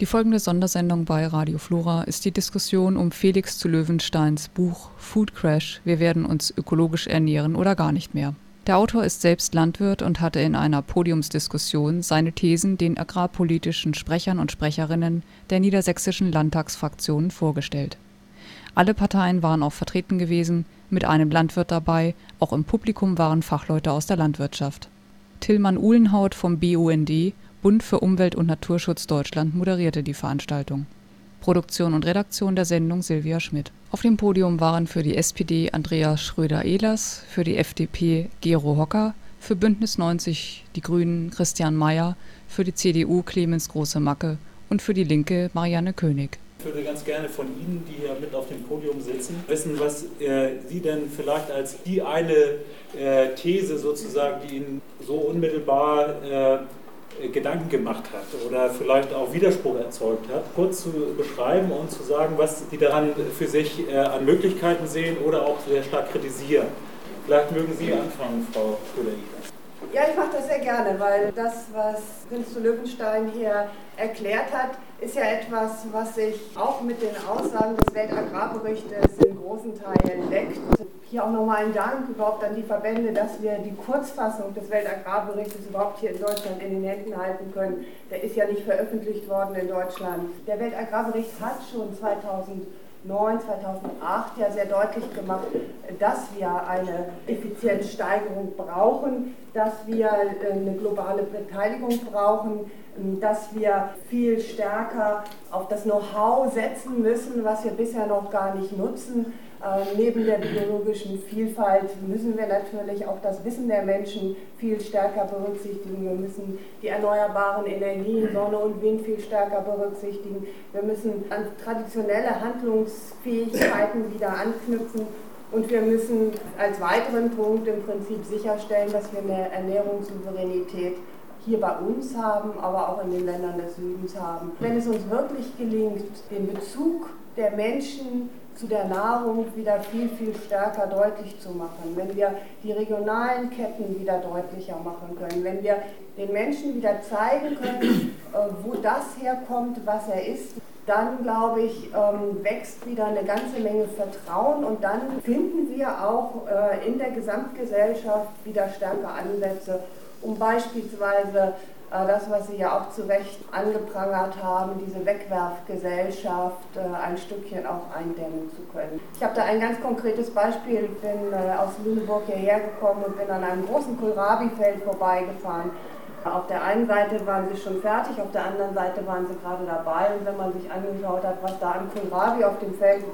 Die folgende Sondersendung bei Radio Flora ist die Diskussion um Felix zu Löwensteins Buch Food Crash Wir werden uns ökologisch ernähren oder gar nicht mehr. Der Autor ist selbst Landwirt und hatte in einer Podiumsdiskussion seine Thesen den agrarpolitischen Sprechern und Sprecherinnen der niedersächsischen Landtagsfraktionen vorgestellt. Alle Parteien waren auch vertreten gewesen, mit einem Landwirt dabei, auch im Publikum waren Fachleute aus der Landwirtschaft. Tillmann Uhlenhaut vom BUND Bund für Umwelt und Naturschutz Deutschland moderierte die Veranstaltung. Produktion und Redaktion der Sendung Silvia Schmidt. Auf dem Podium waren für die SPD Andreas Schröder-Ehlers, für die FDP Gero Hocker, für Bündnis 90 die Grünen Christian Mayer, für die CDU Clemens Große-Macke und für die Linke Marianne König. Ich würde ganz gerne von Ihnen, die hier mit auf dem Podium sitzen, wissen, was äh, Sie denn vielleicht als die eine äh, These sozusagen, die Ihnen so unmittelbar äh, Gedanken gemacht hat oder vielleicht auch Widerspruch erzeugt hat, kurz zu beschreiben und zu sagen, was die daran für sich äh, an Möglichkeiten sehen oder auch sehr stark kritisieren. Vielleicht mögen Sie anfangen, Frau schröder Ja, ich mache das sehr gerne, weil das, was Prinz zu Löwenstein hier erklärt hat, ist ja etwas, was sich auch mit den Aussagen des Weltagrarberichtes in großen Teilen deckt. Hier auch nochmal ein Dank überhaupt an die Verbände, dass wir die Kurzfassung des Weltagrarberichtes überhaupt hier in Deutschland in den Händen halten können. Der ist ja nicht veröffentlicht worden in Deutschland. Der Weltagrarbericht hat schon 2009, 2008 ja sehr deutlich gemacht, dass wir eine Effizienzsteigerung brauchen, dass wir äh, eine globale Beteiligung brauchen, dass wir viel stärker auf das Know-how setzen müssen, was wir bisher noch gar nicht nutzen. Äh, neben der biologischen Vielfalt müssen wir natürlich auch das Wissen der Menschen viel stärker berücksichtigen. Wir müssen die erneuerbaren Energien, Sonne und Wind viel stärker berücksichtigen. Wir müssen an traditionelle Handlungsfähigkeiten wieder anknüpfen. Und wir müssen als weiteren Punkt im Prinzip sicherstellen, dass wir eine Ernährungssouveränität hier bei uns haben, aber auch in den Ländern des Südens haben. Wenn es uns wirklich gelingt, den Bezug der Menschen zu der Nahrung wieder viel, viel stärker deutlich zu machen, wenn wir die regionalen Ketten wieder deutlicher machen können, wenn wir den Menschen wieder zeigen können, äh, wo das herkommt, was er ist, dann glaube ich, ähm, wächst wieder eine ganze Menge Vertrauen und dann finden wir auch äh, in der Gesamtgesellschaft wieder stärker Ansätze, um beispielsweise das, was Sie ja auch zu Recht angeprangert haben, diese Wegwerfgesellschaft äh, ein Stückchen auch eindämmen zu können. Ich habe da ein ganz konkretes Beispiel, ich bin äh, aus Lüneburg hierher gekommen und bin an einem großen Kohlrabi-Feld vorbeigefahren. Auf der einen Seite waren sie schon fertig, auf der anderen Seite waren sie gerade dabei. Und wenn man sich angeschaut hat, was da an Kohlrabi auf dem Feld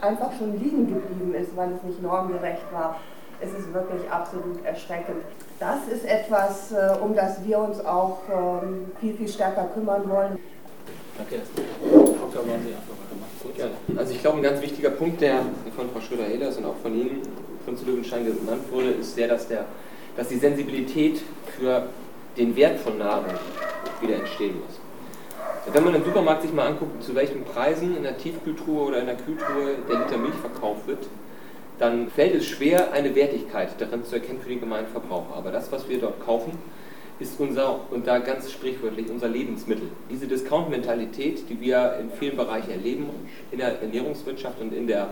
einfach schon liegen geblieben ist, weil es nicht normgerecht war, ist es wirklich absolut erschreckend. Das ist etwas, äh, um das wir uns auch ähm, viel, viel stärker kümmern wollen. Danke. Also ich glaube, ein ganz wichtiger Punkt, der von Frau Schröder-Ehlers und auch von Ihnen, Prinz Löwenstein genannt wurde, ist der, dass, der, dass die Sensibilität für den Wert von Nahrung wieder entstehen muss. Wenn man im Supermarkt sich mal anguckt, zu welchen Preisen in der Tiefkühltruhe oder in der Kühltruhe der Liter Milch verkauft wird, dann fällt es schwer, eine Wertigkeit darin zu erkennen für den gemeinen Verbraucher. Aber das, was wir dort kaufen, ist unser, und da ganz sprichwörtlich, unser Lebensmittel. Diese Discount-Mentalität, die wir in vielen Bereichen erleben, in der Ernährungswirtschaft und in der,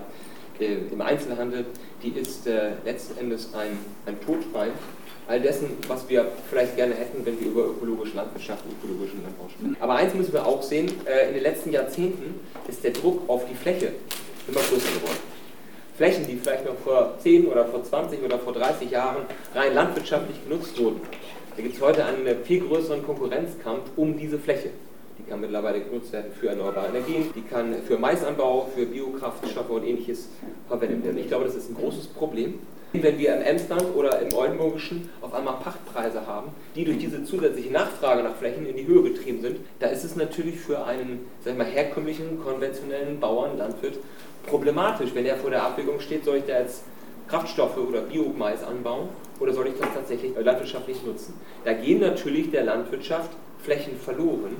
äh, im Einzelhandel, die ist äh, letzten Endes ein, ein Todfall all dessen, was wir vielleicht gerne hätten, wenn wir über ökologische Landwirtschaft und ökologischen Landbau sprechen. Aber eins müssen wir auch sehen, äh, in den letzten Jahrzehnten ist der Druck auf die Fläche immer größer geworden. Flächen, die vielleicht noch vor 10 oder vor 20 oder vor 30 Jahren rein landwirtschaftlich genutzt wurden. Da gibt es heute einen viel größeren Konkurrenzkampf um diese Fläche. Die kann mittlerweile genutzt werden für erneuerbare Energien, die kann für Maisanbau, für Biokraftstoffe und ähnliches verwendet werden. Ich glaube, das ist ein großes Problem. Wenn wir im Emsland oder im Oldenburgischen auf einmal Pachtpreise haben, die durch diese zusätzliche Nachfrage nach Flächen in die Höhe getrieben sind, da ist es natürlich für einen sag ich mal, herkömmlichen, konventionellen Bauern, Landwirt problematisch, wenn er vor der Abwägung steht, soll ich da jetzt Kraftstoffe oder Biomais anbauen oder soll ich das tatsächlich landwirtschaftlich nutzen? Da gehen natürlich der Landwirtschaft Flächen verloren.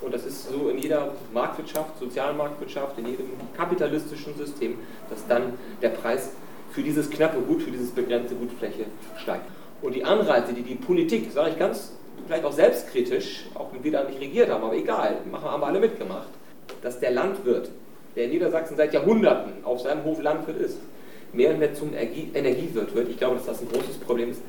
Und das ist so in jeder Marktwirtschaft, Sozialmarktwirtschaft, in jedem kapitalistischen System, dass dann der Preis für dieses knappe Gut, für dieses begrenzte Gut Fläche steigt. Und die Anreize, die die Politik, sage ich ganz vielleicht auch selbstkritisch, auch wenn wir da nicht regiert haben, aber egal, machen, haben wir alle mitgemacht, dass der Landwirt, der in Niedersachsen seit Jahrhunderten auf seinem Hof Landwirt ist, mehr und mehr zum Energiewirt wird. Ich glaube, dass das ein großes Problem ist.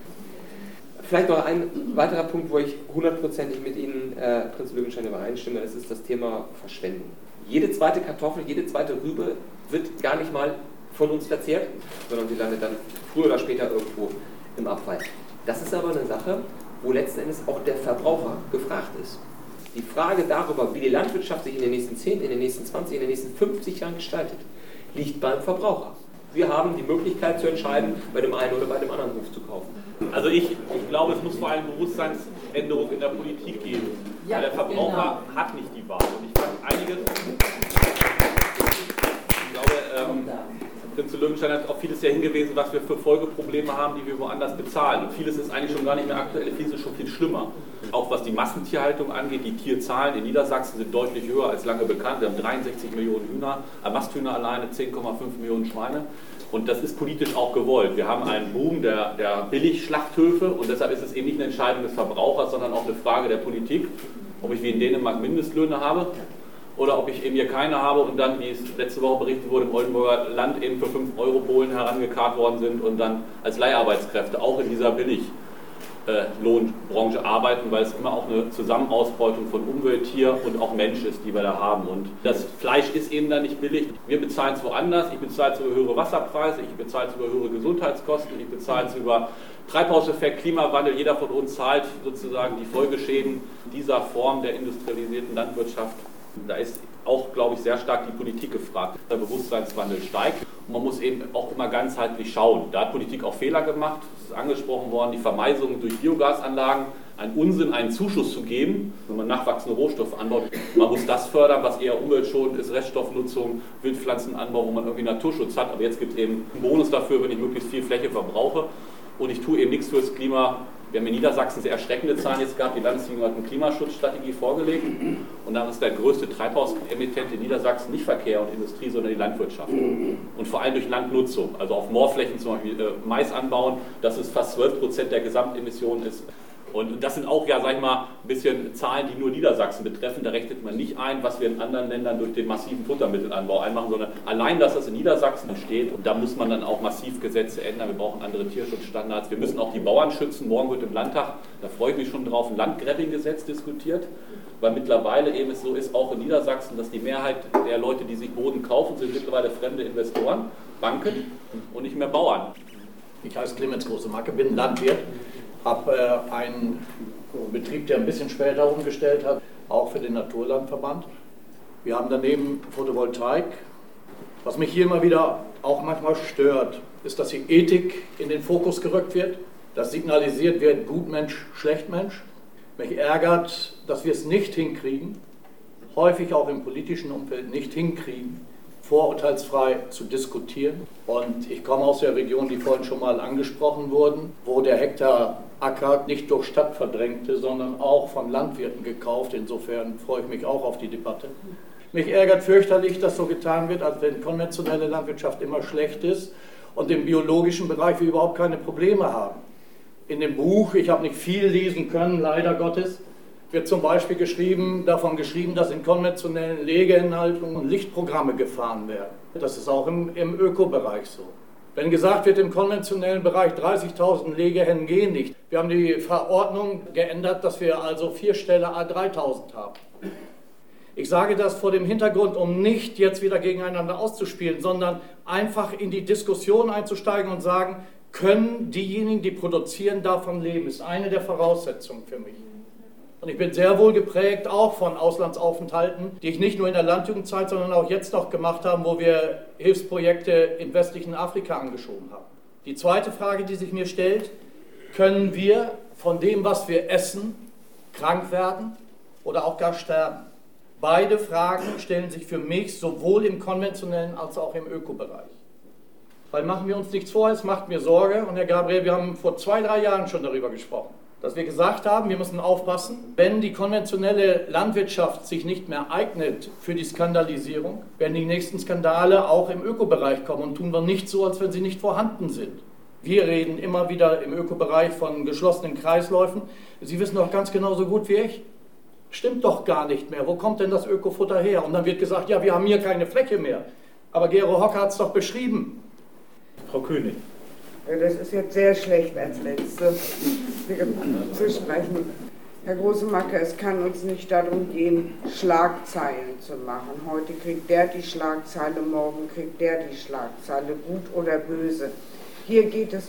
Vielleicht noch ein weiterer Punkt, wo ich hundertprozentig mit Ihnen, äh, Prinz Löwenstein, übereinstimme, das ist das Thema Verschwendung. Jede zweite Kartoffel, jede zweite Rübe wird gar nicht mal von uns verzehrt, sondern sie landet dann früher oder später irgendwo im Abfall. Das ist aber eine Sache, wo letzten Endes auch der Verbraucher gefragt ist. Die Frage darüber, wie die Landwirtschaft sich in den nächsten 10, in den nächsten 20, in den nächsten 50 Jahren gestaltet, liegt beim Verbraucher. Wir haben die Möglichkeit zu entscheiden, bei dem einen oder bei dem anderen Hof zu kaufen. Also ich, ich glaube, es muss vor allem Bewusstseinsänderung in der Politik geben. Ja, weil der Verbraucher genau. hat nicht die Wahl. Und ich fand einiges, ich glaube, ähm, Prinz Löwenstein hat auf vieles ja hingewiesen, was wir für Folgeprobleme haben, die wir woanders bezahlen. Und vieles ist eigentlich schon gar nicht mehr aktuell, vieles ist schon viel schlimmer. Auch was die Massentierhaltung angeht, die Tierzahlen in Niedersachsen sind deutlich höher als lange bekannt. Wir haben 63 Millionen Hühner, Masthühner alleine, 10,5 Millionen Schweine. Und das ist politisch auch gewollt. Wir haben einen Boom der, der Billigschlachthöfe und deshalb ist es eben nicht eine Entscheidung des Verbrauchers, sondern auch eine Frage der Politik, ob ich wie in Dänemark Mindestlöhne habe oder ob ich eben hier keine habe und dann, wie es letzte Woche berichtet wurde, im Oldenburger Land eben für 5 Euro Polen herangekarrt worden sind und dann als Leiharbeitskräfte auch in dieser Billiglohnbranche arbeiten, weil es immer auch eine Zusammenausbeutung von Umwelt, Tier und auch Mensch ist, die wir da haben. Und das Fleisch ist eben dann nicht billig. Wir bezahlen es woanders. Ich bezahle es über höhere Wasserpreise, ich bezahle es über höhere Gesundheitskosten, ich bezahle es über Treibhauseffekt, Klimawandel. Jeder von uns zahlt sozusagen die Folgeschäden dieser Form der industrialisierten Landwirtschaft da ist auch, glaube ich, sehr stark die Politik gefragt. Der Bewusstseinswandel steigt und man muss eben auch immer ganzheitlich schauen. Da hat Politik auch Fehler gemacht. Es ist angesprochen worden, die Vermeisung durch Biogasanlagen, ein Unsinn, einen Zuschuss zu geben, wenn man nachwachsende Rohstoffe anbaut. Man muss das fördern, was eher umweltschonend ist, Reststoffnutzung, Wildpflanzenanbau, wo man irgendwie Naturschutz hat. Aber jetzt gibt es eben einen Bonus dafür, wenn ich möglichst viel Fläche verbrauche und ich tue eben nichts fürs Klima, wir haben in Niedersachsen sehr erschreckende Zahlen jetzt gehabt. Die Landesregierung hat eine Klimaschutzstrategie vorgelegt. Und dann ist der größte Treibhausemittent in Niedersachsen nicht Verkehr und Industrie, sondern die Landwirtschaft. Und vor allem durch Landnutzung. Also auf Moorflächen zum Beispiel äh, Mais anbauen, das ist fast 12 Prozent der Gesamtemissionen ist und das sind auch, ja, sag ich mal, ein bisschen Zahlen, die nur Niedersachsen betreffen. Da rechnet man nicht ein, was wir in anderen Ländern durch den massiven Futtermittelanbau einmachen, sondern allein, dass das in Niedersachsen steht. Und da muss man dann auch massiv Gesetze ändern. Wir brauchen andere Tierschutzstandards. Wir müssen auch die Bauern schützen. Morgen wird im Landtag, da freue ich mich schon drauf, ein Landgrabbing-Gesetz diskutiert. Weil mittlerweile eben es so ist, auch in Niedersachsen, dass die Mehrheit der Leute, die sich Boden kaufen, sind mittlerweile fremde Investoren, Banken und nicht mehr Bauern. Ich heiße Clemens Große-Macke, bin Landwirt habe äh, einen Betrieb, der ein bisschen später umgestellt hat, auch für den Naturlandverband. Wir haben daneben Photovoltaik. Was mich hier immer wieder auch manchmal stört, ist, dass die Ethik in den Fokus gerückt wird, dass signalisiert wird, gut Mensch, schlecht Mensch. Mich ärgert, dass wir es nicht hinkriegen, häufig auch im politischen Umfeld nicht hinkriegen, vorurteilsfrei zu diskutieren. Und ich komme aus der Region, die vorhin schon mal angesprochen wurden, wo der Hektar Acker nicht durch Stadt verdrängte, sondern auch von Landwirten gekauft. Insofern freue ich mich auch auf die Debatte. Mich ärgert fürchterlich, dass so getan wird, als wenn konventionelle Landwirtschaft immer schlecht ist und im biologischen Bereich wir überhaupt keine Probleme haben. In dem Buch, ich habe nicht viel lesen können, leider Gottes, wird zum Beispiel geschrieben, davon geschrieben, dass in konventionellen Legeinhaltungen Lichtprogramme gefahren werden. Das ist auch im, im Ökobereich so. Wenn gesagt wird, im konventionellen Bereich 30.000 Legehennen gehen nicht. Wir haben die Verordnung geändert, dass wir also vier Ställe A3000 haben. Ich sage das vor dem Hintergrund, um nicht jetzt wieder gegeneinander auszuspielen, sondern einfach in die Diskussion einzusteigen und sagen, können diejenigen, die produzieren, davon leben, ist eine der Voraussetzungen für mich. Und ich bin sehr wohl geprägt auch von Auslandsaufenthalten, die ich nicht nur in der Landjugendzeit, sondern auch jetzt noch gemacht habe, wo wir Hilfsprojekte im westlichen Afrika angeschoben haben. Die zweite Frage, die sich mir stellt, können wir von dem, was wir essen, krank werden oder auch gar sterben? Beide Fragen stellen sich für mich sowohl im konventionellen als auch im Ökobereich. Weil machen wir uns nichts vor, es macht mir Sorge. Und Herr Gabriel, wir haben vor zwei, drei Jahren schon darüber gesprochen dass wir gesagt haben, wir müssen aufpassen, wenn die konventionelle Landwirtschaft sich nicht mehr eignet für die Skandalisierung, werden die nächsten Skandale auch im Ökobereich kommen und tun wir nicht so, als wenn sie nicht vorhanden sind. Wir reden immer wieder im Ökobereich von geschlossenen Kreisläufen. Sie wissen doch ganz genauso gut wie ich. Stimmt doch gar nicht mehr. Wo kommt denn das Ökofutter her? Und dann wird gesagt, ja, wir haben hier keine Fläche mehr. Aber Gero Hocker hat es doch beschrieben. Frau König. Das ist jetzt sehr schlecht als Letzte zu sprechen. Herr Großemacke, es kann uns nicht darum gehen, Schlagzeilen zu machen. Heute kriegt der die Schlagzeile, morgen kriegt der die Schlagzeile, gut oder böse. Hier geht es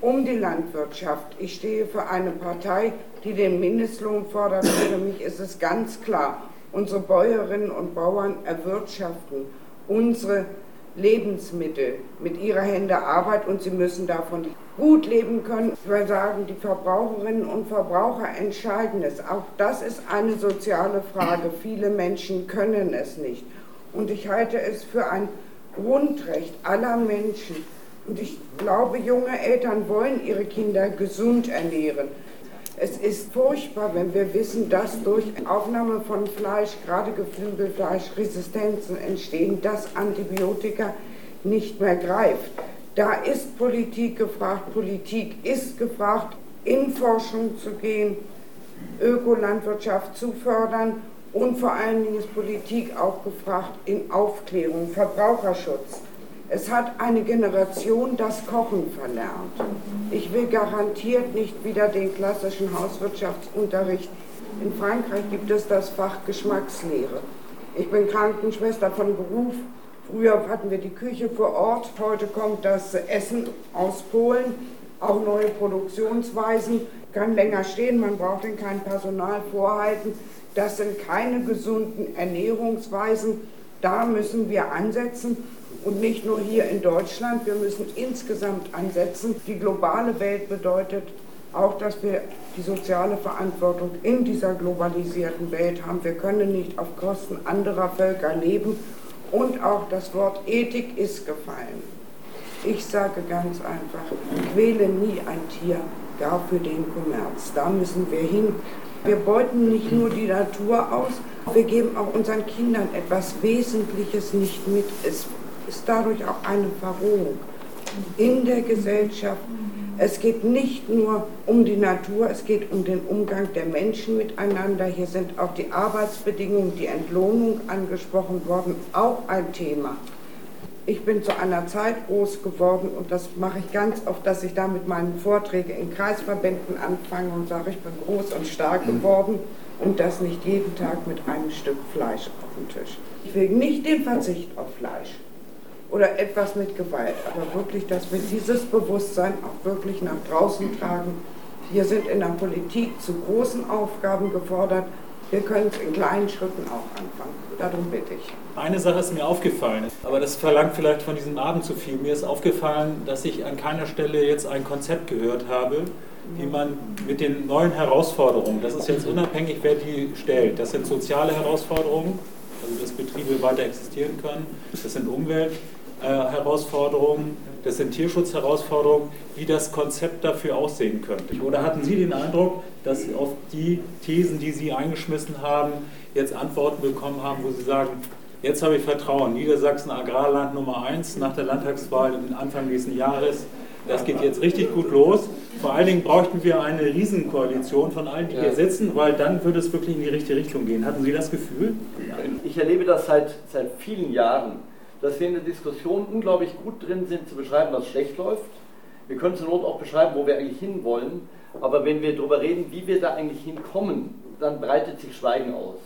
um die Landwirtschaft. Ich stehe für eine Partei, die den Mindestlohn fordert. Für mich ist es ganz klar, unsere Bäuerinnen und Bauern erwirtschaften unsere Lebensmittel mit ihrer Hände Arbeit und sie müssen davon gut leben können. Wir sagen, die Verbraucherinnen und Verbraucher entscheiden es. Auch das ist eine soziale Frage. Viele Menschen können es nicht. Und ich halte es für ein Grundrecht aller Menschen. Und ich glaube, junge Eltern wollen ihre Kinder gesund ernähren. Es ist furchtbar, wenn wir wissen, dass durch Aufnahme von Fleisch, gerade Geflügelfleisch, Resistenzen entstehen, dass Antibiotika nicht mehr greift. Da ist Politik gefragt, Politik ist gefragt, in Forschung zu gehen, Ökolandwirtschaft zu fördern und vor allen Dingen ist Politik auch gefragt in Aufklärung, Verbraucherschutz. Es hat eine Generation das Kochen verlernt. Ich will garantiert nicht wieder den klassischen Hauswirtschaftsunterricht. In Frankreich gibt es das Fach Geschmackslehre. Ich bin Krankenschwester von Beruf. Früher hatten wir die Küche vor Ort. Heute kommt das Essen aus Polen. Auch neue Produktionsweisen. Kann länger stehen, man braucht denn kein Personal vorhalten. Das sind keine gesunden Ernährungsweisen. Da müssen wir ansetzen. Und nicht nur hier in Deutschland, wir müssen insgesamt ansetzen. Die globale Welt bedeutet auch, dass wir die soziale Verantwortung in dieser globalisierten Welt haben. Wir können nicht auf Kosten anderer Völker leben. Und auch das Wort Ethik ist gefallen. Ich sage ganz einfach, quäle nie ein Tier, gar für den Kommerz. Da müssen wir hin. Wir beuten nicht nur die Natur aus, wir geben auch unseren Kindern etwas Wesentliches nicht mit. Es ist dadurch auch eine Verrohung in der Gesellschaft. Es geht nicht nur um die Natur, es geht um den Umgang der Menschen miteinander. Hier sind auch die Arbeitsbedingungen, die Entlohnung angesprochen worden, auch ein Thema. Ich bin zu einer Zeit groß geworden und das mache ich ganz oft, dass ich da mit meinen Vorträgen in Kreisverbänden anfange und sage, ich bin groß und stark geworden und das nicht jeden Tag mit einem Stück Fleisch auf dem Tisch. Ich will nicht den Verzicht auf Fleisch oder etwas mit Gewalt, aber wirklich, dass wir dieses Bewusstsein auch wirklich nach draußen tragen. Wir sind in der Politik zu großen Aufgaben gefordert. Wir können es in kleinen Schritten auch anfangen. Darum bitte ich. Eine Sache ist mir aufgefallen, aber das verlangt vielleicht von diesem Abend zu viel. Mir ist aufgefallen, dass ich an keiner Stelle jetzt ein Konzept gehört habe, wie man mit den neuen Herausforderungen, das ist jetzt unabhängig, wer die stellt, das sind soziale Herausforderungen, also dass Betriebe weiter existieren können, das sind Umwelt, äh, Herausforderungen, das sind Tierschutzherausforderungen, wie das Konzept dafür aussehen könnte. Oder hatten Sie den Eindruck, dass Sie auf die Thesen, die Sie eingeschmissen haben, jetzt Antworten bekommen haben, wo Sie sagen, jetzt habe ich Vertrauen, Niedersachsen Agrarland Nummer 1 nach der Landtagswahl Anfang nächsten Jahres, das geht jetzt richtig gut los. Vor allen Dingen bräuchten wir eine Riesenkoalition von allen, die ja. hier sitzen, weil dann würde es wirklich in die richtige Richtung gehen. Hatten Sie das Gefühl? Ich erlebe das seit, seit vielen Jahren dass wir in der Diskussion unglaublich gut drin sind, zu beschreiben, was schlecht läuft. Wir können zur Not auch beschreiben, wo wir eigentlich hinwollen. Aber wenn wir darüber reden, wie wir da eigentlich hinkommen, dann breitet sich Schweigen aus.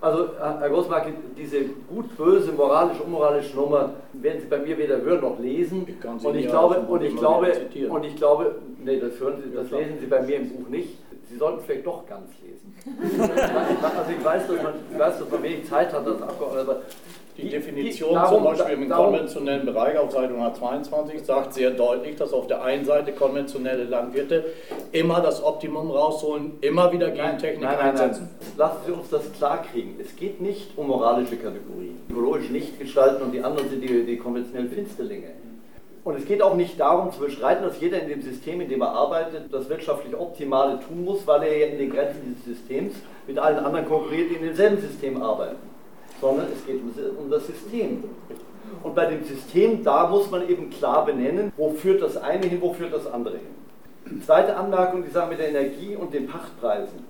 Also, Herr Großmark, diese gut-böse, moralisch-unmoralische Nummer werden Sie bei mir weder hören noch lesen. Ich und ich glaube, und ich glaube, und ich glaube, nee, das, hören Sie, das lesen Sie bei mir im Buch nicht. Sie sollten vielleicht doch ganz lesen. also ich weiß, dass man, ich weiß, dass man wenig Zeit hat als Abgeordneter, die Definition darum, zum Beispiel im darum, konventionellen Bereich auf Seite 122 sagt sehr deutlich, dass auf der einen Seite konventionelle Landwirte immer das Optimum rausholen, immer wieder Gentechnik nein, nein, einsetzen. Nein, Lassen Sie uns das klarkriegen. Es geht nicht um moralische Kategorien. Ökologisch nicht gestalten und die anderen sind die, die konventionellen Finsterlinge. Und es geht auch nicht darum zu beschreiten, dass jeder in dem System, in dem er arbeitet, das wirtschaftlich Optimale tun muss, weil er ja in den Grenzen dieses Systems mit allen anderen konkurriert, die in demselben System arbeiten. Sondern es geht um das System. Und bei dem System, da muss man eben klar benennen, wo führt das eine hin, wo führt das andere hin. Zweite Anmerkung, die sagen mit der Energie und den Pachtpreisen.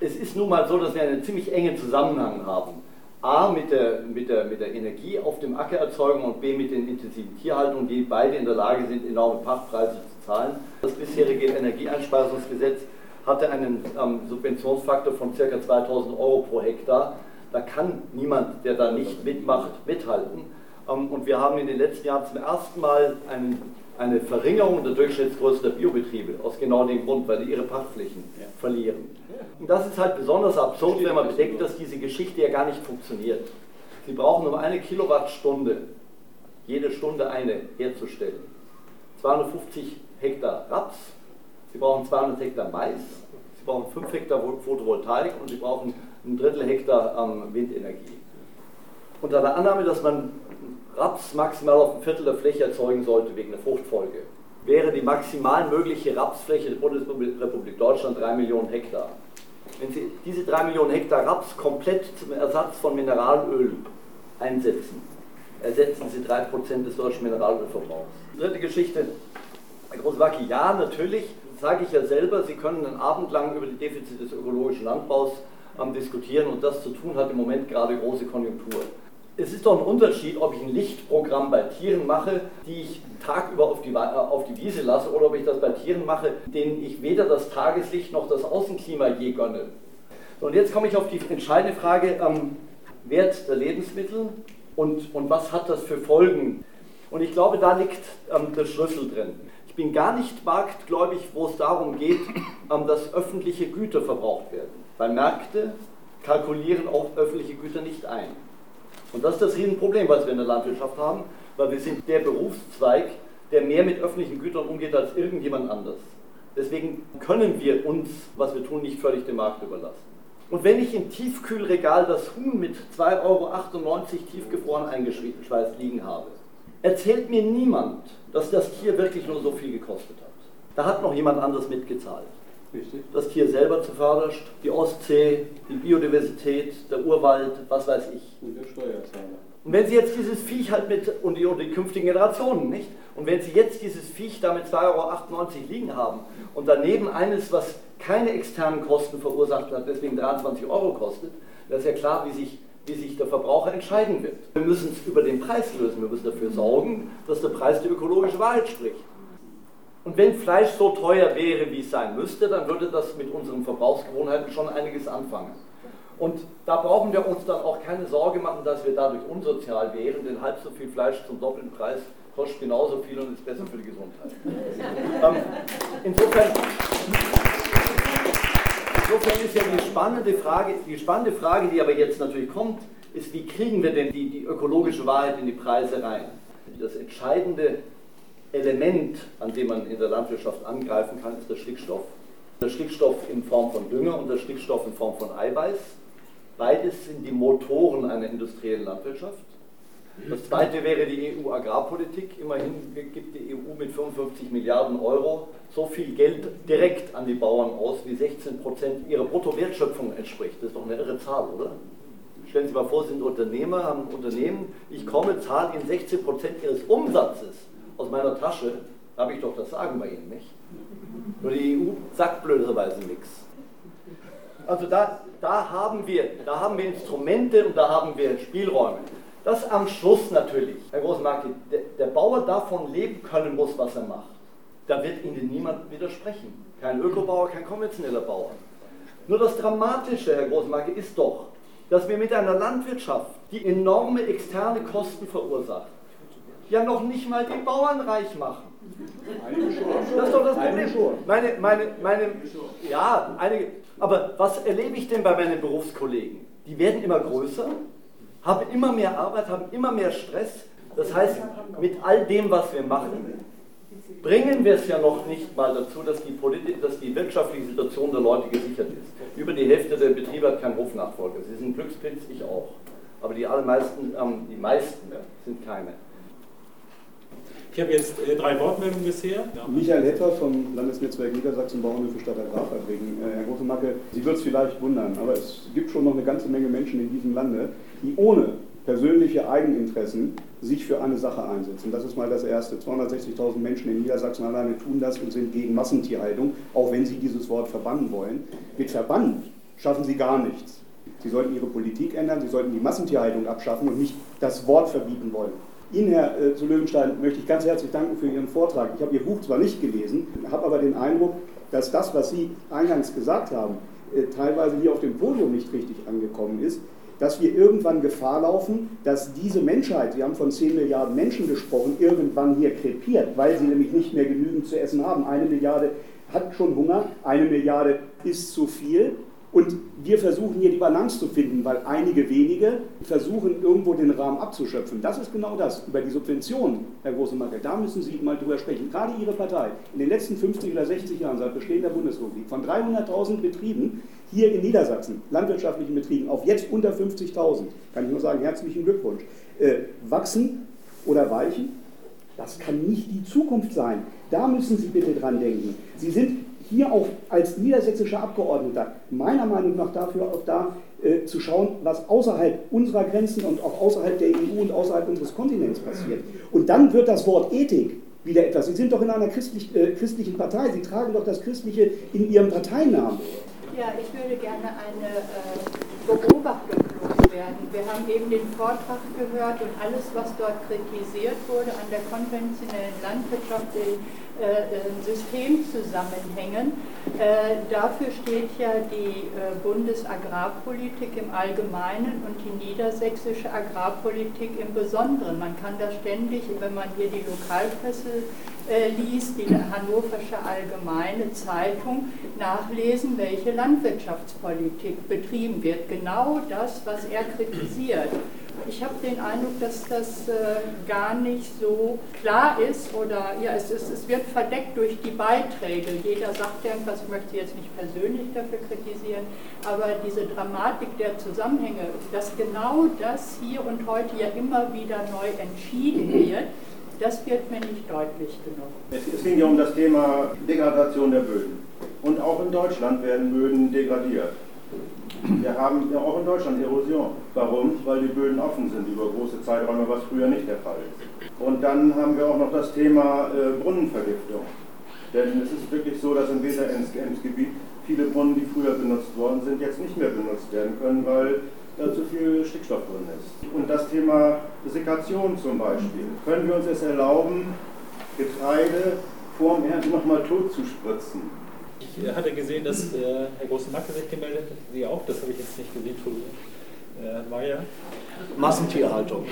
Es ist nun mal so, dass wir einen ziemlich engen Zusammenhang haben. A mit der, mit, der, mit der Energie auf dem Ackererzeugung und B mit den intensiven Tierhaltungen, die beide in der Lage sind, enorme Pachtpreise zu zahlen. Das bisherige Energieeinspeisungsgesetz hatte einen ähm, Subventionsfaktor von ca. 2000 Euro pro Hektar. Da kann niemand, der da nicht mitmacht, mithalten. Ähm, und wir haben in den letzten Jahren zum ersten Mal einen, eine Verringerung der Durchschnittsgröße der Biobetriebe, aus genau dem Grund, weil die ihre Pachtflächen ja. verlieren. Und das ist halt besonders absurd, wenn man bedenkt, dass diese Geschichte ja gar nicht funktioniert. Sie brauchen um eine Kilowattstunde, jede Stunde eine herzustellen, 250 Hektar Raps, Sie brauchen 200 Hektar Mais, Sie brauchen 5 Hektar Photovoltaik und Sie brauchen ein Drittel Hektar ähm, Windenergie. Unter der Annahme, dass man Raps maximal auf ein Viertel der Fläche erzeugen sollte wegen der Fruchtfolge, wäre die maximal mögliche Rapsfläche der Bundesrepublik Deutschland 3 Millionen Hektar. Wenn Sie diese 3 Millionen Hektar Raps komplett zum Ersatz von Mineralöl einsetzen, ersetzen Sie 3% des deutschen Mineralölverbrauchs. Dritte Geschichte, Herr Großwacki, ja, natürlich, sage ich ja selber, Sie können einen Abend lang über die Defizite des ökologischen Landbaus ähm, diskutieren und das zu tun hat im Moment gerade große Konjunktur. Es ist doch ein Unterschied, ob ich ein Lichtprogramm bei Tieren mache, die ich tagüber auf die, äh, auf die Wiese lasse, oder ob ich das bei Tieren mache, denen ich weder das Tageslicht noch das Außenklima je gönne. Und jetzt komme ich auf die entscheidende Frage, ähm, Wert der Lebensmittel und, und was hat das für Folgen? Und ich glaube, da liegt ähm, der Schlüssel drin. Ich bin gar nicht marktgläubig, wo es darum geht, ähm, dass öffentliche Güter verbraucht werden. Weil Märkte kalkulieren auch öffentliche Güter nicht ein. Und das ist das Riesenproblem, was wir in der Landwirtschaft haben, weil wir sind der Berufszweig, der mehr mit öffentlichen Gütern umgeht als irgendjemand anders. Deswegen können wir uns, was wir tun, nicht völlig dem Markt überlassen. Und wenn ich im Tiefkühlregal das Huhn mit 2,98 Euro tiefgefroren eingeschweißt liegen habe, erzählt mir niemand, dass das Tier wirklich nur so viel gekostet hat. Da hat noch jemand anderes mitgezahlt. Richtig. Das Tier selber zuvörderst, die Ostsee, die Biodiversität, der Urwald, was weiß ich. Und der Steuerzahler. Und wenn Sie jetzt dieses Viech halt mit, und die, und die künftigen Generationen, nicht? Und wenn Sie jetzt dieses Viech da mit 2,98 Euro liegen haben und daneben eines, was keine externen Kosten verursacht hat, deswegen 23 Euro kostet, dann ist ja klar, wie sich, wie sich der Verbraucher entscheiden wird. Wir müssen es über den Preis lösen. Wir müssen dafür sorgen, dass der Preis die ökologische Wahrheit spricht. Und wenn Fleisch so teuer wäre, wie es sein müsste, dann würde das mit unseren Verbrauchsgewohnheiten schon einiges anfangen. Und da brauchen wir uns dann auch keine Sorge machen, dass wir dadurch unsozial wären, denn halb so viel Fleisch zum doppelten Preis kostet genauso viel und ist besser für die Gesundheit. ähm, insofern, insofern ist ja die spannende Frage, die spannende Frage, die aber jetzt natürlich kommt, ist, wie kriegen wir denn die, die ökologische Wahrheit in die Preise rein? Das Entscheidende Element, an dem man in der Landwirtschaft angreifen kann, ist der Stickstoff. Der Stickstoff in Form von Dünger und der Stickstoff in Form von Eiweiß. Beides sind die Motoren einer industriellen Landwirtschaft. Das zweite wäre die EU-Agrarpolitik. Immerhin gibt die EU mit 55 Milliarden Euro so viel Geld direkt an die Bauern aus, wie 16 Prozent ihrer Bruttowertschöpfung entspricht. Das ist doch eine irre Zahl, oder? Stellen Sie mal vor, Sie sind Unternehmer, haben ein Unternehmen, ich komme, zahle Ihnen 16 Prozent Ihres Umsatzes aus meiner Tasche, habe ich doch das Sagen bei Ihnen, nicht? Nur die EU sagt blöderweise nichts. Also da, da, haben wir, da haben wir Instrumente und da haben wir Spielräume. Das am Schluss natürlich, Herr Großmarki, der, der Bauer davon leben können muss, was er macht. Da wird Ihnen niemand widersprechen. Kein Ökobauer, kein konventioneller Bauer. Nur das Dramatische, Herr Großmarke, ist doch, dass wir mit einer Landwirtschaft, die enorme externe Kosten verursacht, ja noch nicht mal die Bauern reich machen. Das ist doch das Problem. Meine, meine, meine, ja, einige, aber was erlebe ich denn bei meinen Berufskollegen? Die werden immer größer, haben immer mehr Arbeit, haben immer mehr Stress. Das heißt, mit all dem, was wir machen, bringen wir es ja noch nicht mal dazu, dass die, Polit dass die wirtschaftliche Situation der Leute gesichert ist. Über die Hälfte der Betriebe hat keinen Hofnachfolger. Sie sind Glückspilz, ich auch. Aber die allermeisten, ähm, die meisten sind keine. Ich habe jetzt äh, drei Wortmeldungen bisher. Ja. Michael Hetter vom Landesnetzwerk Niedersachsen Bauernhöfe Stadt Agrarfabriken. Äh, Herr Große-Macke, Sie wird es vielleicht wundern, aber es gibt schon noch eine ganze Menge Menschen in diesem Lande, die ohne persönliche Eigeninteressen sich für eine Sache einsetzen. Das ist mal das Erste. 260.000 Menschen in Niedersachsen alleine tun das und sind gegen Massentierhaltung, auch wenn sie dieses Wort verbannen wollen. Mit Verbannen schaffen sie gar nichts. Sie sollten ihre Politik ändern, sie sollten die Massentierhaltung abschaffen und nicht das Wort verbieten wollen. Ihnen, Herr äh, zu Löwenstein, möchte ich ganz herzlich danken für Ihren Vortrag. Ich habe Ihr Buch zwar nicht gelesen, habe aber den Eindruck, dass das, was Sie eingangs gesagt haben, äh, teilweise hier auf dem Podium nicht richtig angekommen ist, dass wir irgendwann Gefahr laufen, dass diese Menschheit, Sie haben von 10 Milliarden Menschen gesprochen, irgendwann hier krepiert, weil sie nämlich nicht mehr genügend zu essen haben. Eine Milliarde hat schon Hunger, eine Milliarde ist zu viel und wir versuchen hier die Balance zu finden, weil einige wenige versuchen, irgendwo den Rahmen abzuschöpfen. Das ist genau das. Über die Subventionen, Herr Große-Macke, da müssen Sie mal drüber sprechen. Gerade Ihre Partei, in den letzten 50 oder 60 Jahren seit Bestehen der Bundesrepublik, von 300.000 Betrieben hier in Niedersachsen, landwirtschaftlichen Betrieben, auf jetzt unter 50.000, kann ich nur sagen, herzlichen Glückwunsch, äh, wachsen oder weichen, das kann nicht die Zukunft sein. Da müssen Sie bitte dran denken. Sie sind hier auch als niedersächsischer Abgeordneter meiner Meinung nach dafür auch da äh, zu schauen, was außerhalb unserer Grenzen und auch außerhalb der EU und außerhalb unseres Kontinents passiert. Und dann wird das Wort Ethik wieder etwas. Sie sind doch in einer christlich, äh, christlichen Partei, Sie tragen doch das Christliche in Ihrem Parteinamen. Ja, ich würde gerne eine äh, Beobachtung loswerden. Wir haben eben den Vortrag gehört und alles, was dort kritisiert wurde an der konventionellen Landwirtschaft, äh, Systemzusammenhängen. Äh, dafür steht ja die Bundesagrarpolitik im Allgemeinen und die niedersächsische Agrarpolitik im Besonderen. Man kann da ständig, wenn man hier die Lokalpresse liest, die Hannoversche Allgemeine Zeitung, nachlesen, welche Landwirtschaftspolitik betrieben wird. Genau das, was er kritisiert. Ich habe den Eindruck, dass das äh, gar nicht so klar ist oder ja, es, ist, es wird verdeckt durch die Beiträge. Jeder sagt irgendwas, ich möchte jetzt nicht persönlich dafür kritisieren, aber diese Dramatik der Zusammenhänge, dass genau das hier und heute ja immer wieder neu entschieden wird, das wird mir nicht deutlich genug. Es ging ja um das Thema Degradation der Böden. Und auch in Deutschland werden Böden degradiert. Wir haben ja auch in Deutschland Erosion. Warum? Weil die Böden offen sind über große Zeiträume, was früher nicht der Fall ist. Und dann haben wir auch noch das Thema äh, Brunnenvergiftung. Denn es ist wirklich so, dass im Weser-Ems-Gebiet viele Brunnen, die früher benutzt worden sind, jetzt nicht mehr benutzt werden können, weil da zu viel Stickstoff drin ist. Und das Thema Sekation zum Beispiel. Können wir uns es erlauben, Getreide vor dem Ernten nochmal tot zu spritzen? Ich äh, hatte gesehen, dass äh, Herr Große-Macke sich gemeldet hat. Sie auch, das habe ich jetzt nicht gesehen. Äh, Herr Mayer. Massentierhaltung.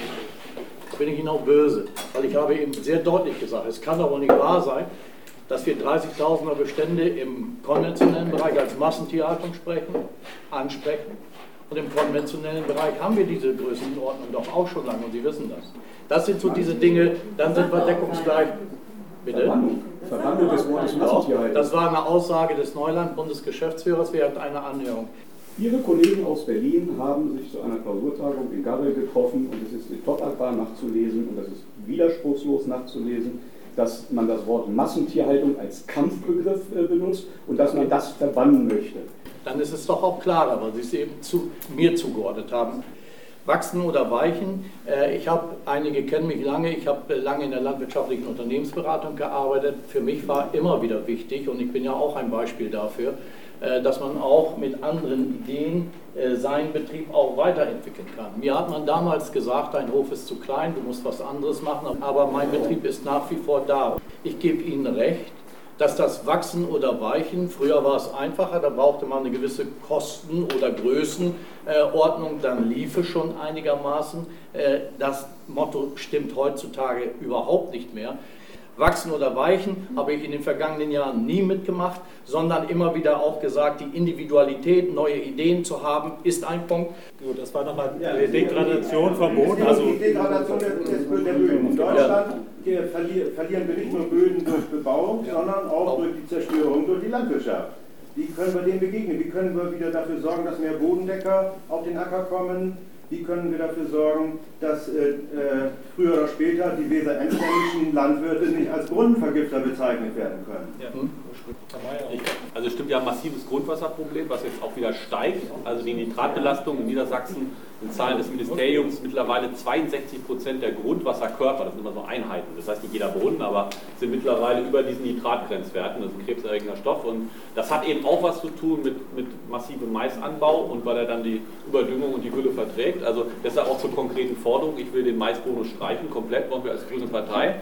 Bin ich Ihnen auch böse, weil ich habe eben sehr deutlich gesagt, es kann aber nicht wahr sein, dass wir 30.000er Bestände im konventionellen Bereich als Massentierhaltung sprechen, ansprechen. Und im konventionellen Bereich haben wir diese Größenordnung doch auch schon lange und Sie wissen das. Das sind so diese Dinge, dann sind wir deckungsgleich. Bitte? Verwandlung des Wortes Massentierhaltung. Das war eine Aussage des Neuland-Bundesgeschäftsführers während einer Anhörung. Ihre Kollegen aus Berlin haben sich zu einer Klausurtagung in Garrel getroffen und es ist in Top-Aquar nachzulesen und das ist widerspruchslos nachzulesen, dass man das Wort Massentierhaltung als Kampfbegriff äh, benutzt und dass man das verbannen möchte. Dann ist es doch auch klarer, weil Sie es eben zu mir zugeordnet haben wachsen oder weichen. Äh, ich habe, einige kennen mich lange, ich habe lange in der landwirtschaftlichen Unternehmensberatung gearbeitet. Für mich war immer wieder wichtig, und ich bin ja auch ein Beispiel dafür, äh, dass man auch mit anderen Ideen äh, seinen Betrieb auch weiterentwickeln kann. Mir hat man damals gesagt, dein Hof ist zu klein, du musst was anderes machen, aber mein Betrieb ist nach wie vor da. Ich gebe Ihnen recht, dass das Wachsen oder Weichen, früher war es einfacher, da brauchte man eine gewisse Kosten- oder Größenordnung, dann liefe schon einigermaßen. Äh, das Motto stimmt heutzutage überhaupt nicht mehr. Wachsen oder Weichen habe ich in den vergangenen Jahren nie mitgemacht, sondern immer wieder auch gesagt, die Individualität, neue Ideen zu haben, ist ein Punkt. Gut, das war nochmal die Degradation vom Boden. Also die Degradation der, der Böden. In Deutschland ja. verlieren wir nicht nur Böden durch Bebauung, ja. sondern auch, auch durch die Zerstörung durch die Landwirtschaft. Wie können wir dem begegnen? Wie können wir wieder dafür sorgen, dass mehr Bodendecker auf den Acker kommen? Wie können wir dafür sorgen, dass äh, äh früher oder später die weserendländischen Landwirte nicht als Brunnenvergifter bezeichnet werden können. Ja. Also es stimmt ja ein massives Grundwasserproblem, was jetzt auch wieder steigt. Also die Nitratbelastung in Niedersachsen in Zahlen des Ministeriums mittlerweile 62 Prozent der Grundwasserkörper, das sind immer so Einheiten, das heißt nicht jeder Brunnen, aber sind mittlerweile über diesen Nitratgrenzwerten, das ist ein krebserregender Stoff. Und das hat eben auch was zu tun mit, mit massivem Maisanbau und weil er dann die Überdüngung und die Gülle verträgt. Also deshalb auch zur konkreten Forderung, ich will den Maisbonus streichen, komplett, wollen wir als grüne Partei.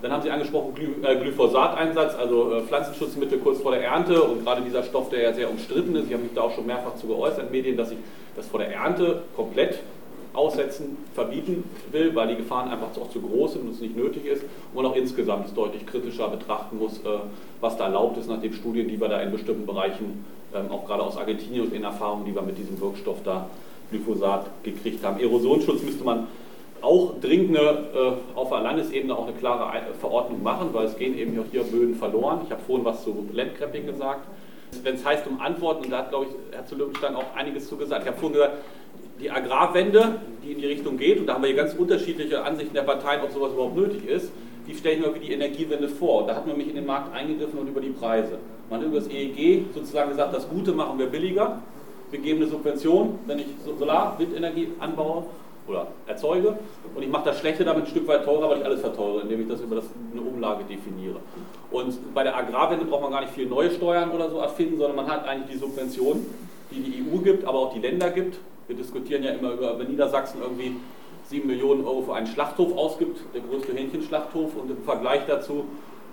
Dann haben Sie angesprochen äh, Glyphosateinsatz, also äh, Pflanzenschutzmittel kurz vor der Ernte und gerade dieser Stoff, der ja sehr umstritten ist. Ich habe mich da auch schon mehrfach zu geäußert in Medien, dass ich das vor der Ernte komplett aussetzen, verbieten will, weil die Gefahren einfach auch zu groß sind und es nicht nötig ist und auch insgesamt es deutlich kritischer betrachten muss, äh, was da erlaubt ist nach den Studien, die wir da in bestimmten Bereichen, ähm, auch gerade aus Argentinien und in Erfahrungen, die wir mit diesem Wirkstoff da Glyphosat gekriegt haben. Erosionsschutz müsste man auch dringend eine, äh, auf der Landesebene auch eine klare Verordnung machen, weil es gehen eben auch hier Böden verloren. Ich habe vorhin was zu Landcrapping gesagt. Wenn es heißt um Antworten, und da hat, glaube ich, Herr zu Löwenstein auch einiges zu gesagt. Ich habe vorhin gesagt, die Agrarwende, die in die Richtung geht, und da haben wir hier ganz unterschiedliche Ansichten der Parteien, ob sowas überhaupt nötig ist, die stelle ich mir wie die Energiewende vor. Da hat man mich in den Markt eingegriffen und über die Preise. Man hat über das EEG sozusagen gesagt, das Gute machen wir billiger. Wir geben eine Subvention, wenn ich Solar, Windenergie anbaue oder erzeuge und ich mache das Schlechte damit ein Stück weit teurer, weil ich alles verteure, indem ich das über das, eine Umlage definiere. Und bei der Agrarwende braucht man gar nicht viel neue Steuern oder so erfinden, sondern man hat eigentlich die Subventionen, die die EU gibt, aber auch die Länder gibt. Wir diskutieren ja immer über, wenn Niedersachsen irgendwie 7 Millionen Euro für einen Schlachthof ausgibt, der größte Hähnchenschlachthof, und im Vergleich dazu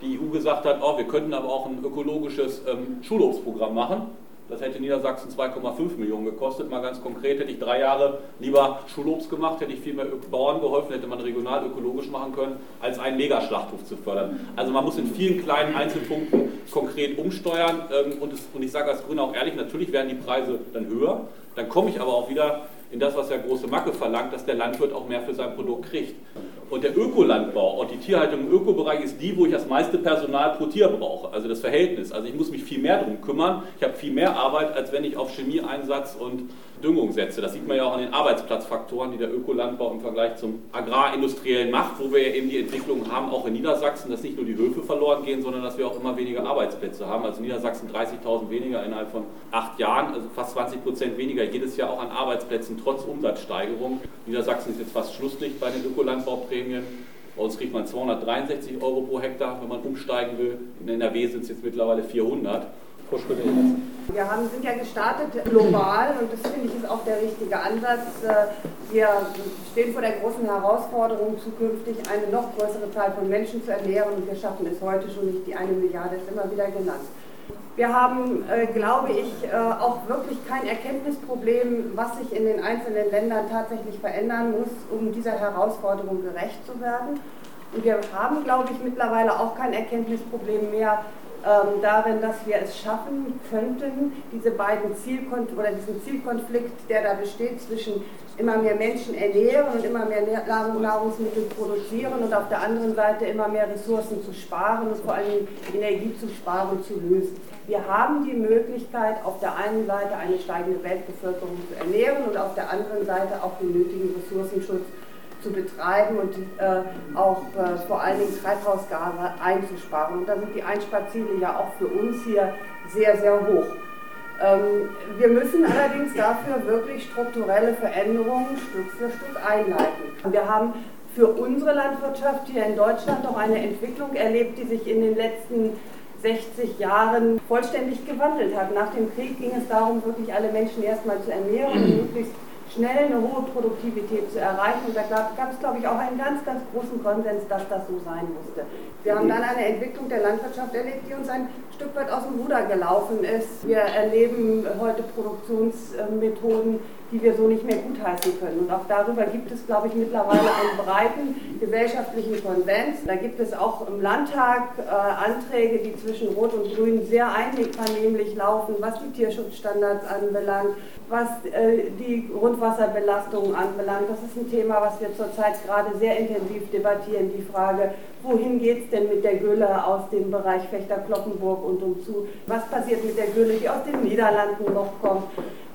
die EU gesagt hat, oh, wir könnten aber auch ein ökologisches ähm, Schulhofsprogramm machen das hätte Niedersachsen 2,5 Millionen gekostet. Mal ganz konkret, hätte ich drei Jahre lieber Schulobst gemacht, hätte ich viel mehr Bauern geholfen, hätte man regional ökologisch machen können, als einen Megaschlachthof zu fördern. Also man muss in vielen kleinen Einzelpunkten konkret umsteuern. Ähm, und, ich sage als Grüne auch ehrlich, natürlich werden die Preise dann höher. Dann komme ich aber auch wieder in das, was der große Macke verlangt, dass der Landwirt auch mehr für sein Produkt kriegt. Und der Ökolandbau und die Tierhaltung im Ökobereich ist die, wo ich das meiste Personal pro Tier brauche, also das Verhältnis. Also ich muss mich viel mehr darum kümmern, ich habe viel mehr Arbeit, als wenn ich auf Chemieeinsatz und Düngung setze. Das sieht man ja auch an den Arbeitsplatzfaktoren, die der Ökolandbau im Vergleich zum agrarindustriellen macht, wo wir ja eben die Entwicklung haben, auch in Niedersachsen, dass nicht nur die Höfe verloren gehen, sondern dass wir auch immer weniger Arbeitsplätze haben. Also Niedersachsen 30.000 weniger innerhalb von acht Jahren, also fast 20 Prozent weniger jedes Jahr auch an Arbeitsplätzen trotz Umsatzsteigerung. Niedersachsen ist jetzt fast Schlusslicht bei den Ökolandbauprämien. Bei uns kriegt man 263 Euro pro Hektar, wenn man umsteigen will. In NRW sind es jetzt mittlerweile 400. Wir haben, sind ja gestartet global und das finde ich ist auch der richtige Ansatz. Äh, wir stehen vor der großen Herausforderung, zukünftig eine noch größere Zahl von Menschen zu ernähren und wir schaffen es heute schon nicht. Die eine Milliarde ist immer wieder genannt. Wir haben, äh, glaube ich, äh, auch wirklich kein Erkenntnisproblem, was sich in den einzelnen Ländern tatsächlich verändern muss, um dieser Herausforderung gerecht zu werden. Und wir haben, glaube ich, mittlerweile auch kein Erkenntnisproblem mehr, ähm, darin, dass wir es schaffen könnten, diese beiden Zielkon oder diesen Zielkonflikt, der da besteht zwischen immer mehr Menschen ernähren und immer mehr Nahrungsmittel produzieren und auf der anderen Seite immer mehr Ressourcen zu sparen und vor allem Energie zu sparen, zu lösen. Wir haben die Möglichkeit, auf der einen Seite eine steigende Weltbevölkerung zu ernähren und auf der anderen Seite auch den nötigen Ressourcenschutz zu betreiben und äh, auch äh, vor allen Dingen Treibhausgase einzusparen. Und da sind die Einsparziele ja auch für uns hier sehr, sehr hoch. Ähm, wir müssen allerdings dafür wirklich strukturelle Veränderungen Stück für Stück einleiten. Wir haben für unsere Landwirtschaft hier in Deutschland noch eine Entwicklung erlebt, die sich in den letzten 60 Jahren vollständig gewandelt hat. Nach dem Krieg ging es darum, wirklich alle Menschen erstmal zu ernähren und möglichst schnell eine hohe Produktivität zu erreichen. Und da gab es, glaube ich, auch einen ganz, ganz großen Konsens, dass das so sein musste. Wir haben dann eine Entwicklung der Landwirtschaft erlebt, die uns ein Stück weit aus dem Ruder gelaufen ist. Wir erleben heute Produktionsmethoden, die wir so nicht mehr gutheißen können. Und auch darüber gibt es, glaube ich, mittlerweile einen breiten gesellschaftlichen Konsens. Da gibt es auch im Landtag äh, Anträge, die zwischen Rot und Grün sehr einvernehmlich laufen, was die Tierschutzstandards anbelangt, was äh, die Grundwasserbelastung anbelangt. Das ist ein Thema, was wir zurzeit gerade sehr intensiv debattieren. Die Frage, wohin geht es denn mit der Gülle aus dem Bereich Fechter-Kloppenburg und umzu? Was passiert mit der Gülle, die aus den Niederlanden noch kommt?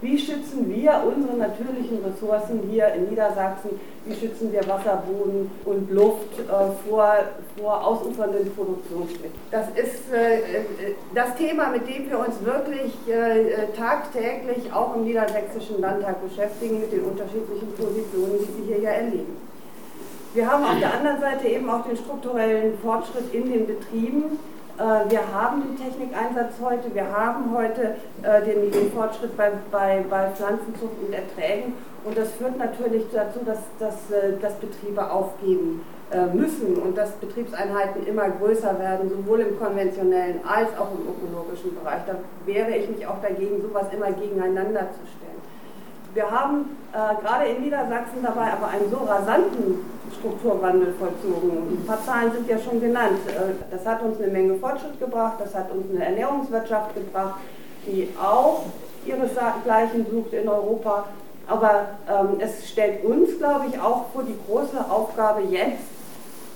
Wie schützen wir unsere natürlichen Ressourcen hier in Niedersachsen? Wie schützen wir Wasser, Boden und Luft äh, vor, vor ausufernden Produktionsmitteln? Das ist äh, äh, das Thema, mit dem wir uns wirklich tagtäglich auch im Niedersächsischen Landtag beschäftigen, mit den unterschiedlichen Positionen, die Sie hier ja erleben. Wir haben auf der anderen Seite eben auch den strukturellen Fortschritt in den Betrieben wir haben den Technikeinsatz heute, wir haben heute äh, den, den Fortschritt bei, bei, bei Pflanzenzucht und Erträgen und das führt natürlich dazu, dass, dass, äh, dass Betriebe aufgeben müssen und dass Betriebseinheiten immer größer werden, sowohl im konventionellen als auch im ökologischen Bereich. Da wehre ich mich auch dagegen, sowas immer gegeneinander zu stellen. Wir haben äh, gerade in Niedersachsen dabei aber einen so rasanten Strukturwandel vollzogen. Ein paar Zahlen sind ja schon genannt. Äh, das hat uns eine Menge Fortschritt gebracht, das hat uns eine Ernährungswirtschaft gebracht, die auch ihresgleichen sucht in Europa. Aber ähm, es stellt uns, glaube ich, auch vor die große Aufgabe jetzt,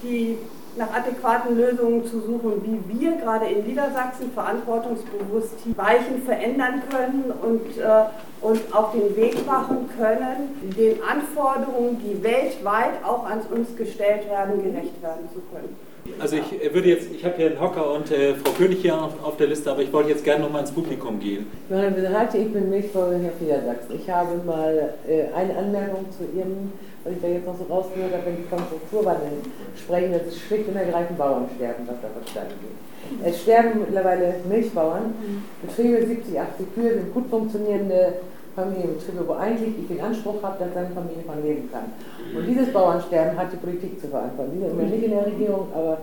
die nach adäquaten Lösungen zu suchen, wie wir gerade in Niedersachsen verantwortungsbewusst die Weichen verändern können und, äh, und auf den Weg machen können, den Anforderungen, die weltweit auch an uns gestellt werden, gerecht werden zu können. Also ich äh, würde jetzt, ich habe hier einen Hocker und äh, Frau König hier auf, auf, der Liste, aber ich wollte jetzt gerne noch mal ins Publikum gehen. Meine Bereiche, ich bin Milchbauer Herr Niedersachsen. Ich habe mal äh, eine Anmerkung zu Ihrem was ich da jetzt noch so rausgehört habe, wenn Sie vom Strukturwandel sprechen, das ist schlicht und ergreifend Bauernsterben, was da verstanden wird. Es sterben mittlerweile Milchbauern, Betriebe, 70, 80 Kühe sind gut funktionierende Familienbetriebe, wo eigentlich ich den Anspruch habe, dass seine Familie von leben kann. Und dieses Bauernsterben hat die Politik zu verantworten. Die sind nicht in der Regierung, aber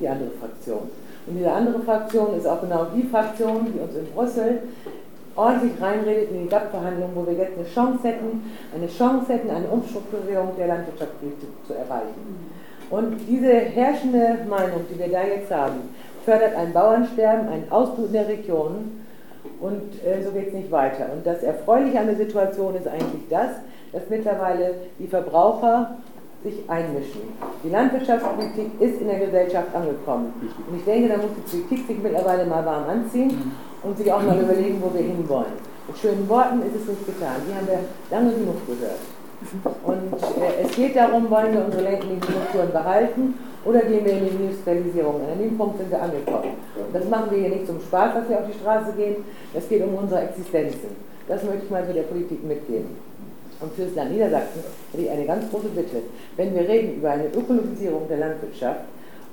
die andere Fraktion. Und diese andere Fraktion ist auch genau die Fraktion, die uns in Brüssel ordentlich reinredet in die GAP-Verhandlungen, wo wir jetzt eine Chance hätten, eine Chance hätten, eine Umstrukturierung der Landwirtschaftspolitik zu erreichen. Und diese herrschende Meinung, die wir da jetzt haben, fördert ein Bauernsterben, ein Ausbluten der Regionen und äh, so geht es nicht weiter. Und das Erfreuliche an der Situation ist eigentlich das, dass mittlerweile die Verbraucher sich einmischen. Die Landwirtschaftspolitik ist in der Gesellschaft angekommen. Und ich denke, da muss die Politik sich mittlerweile mal warm anziehen und sich auch mal überlegen, wo wir hinwollen. Mit schönen Worten ist es nicht getan. Die haben wir lange genug gehört. Und äh, es geht darum, wollen wir unsere ländlichen Strukturen behalten oder gehen wir in die Industrialisierung. An dem Punkt sind wir angekommen. Und das machen wir hier nicht zum Spaß, dass wir auf die Straße gehen. Es geht um unsere Existenzen. Das möchte ich mal für der Politik mitgeben. Und für Land Niedersachsen hätte ich eine ganz große Bitte. Wenn wir reden über eine Ökologisierung der Landwirtschaft,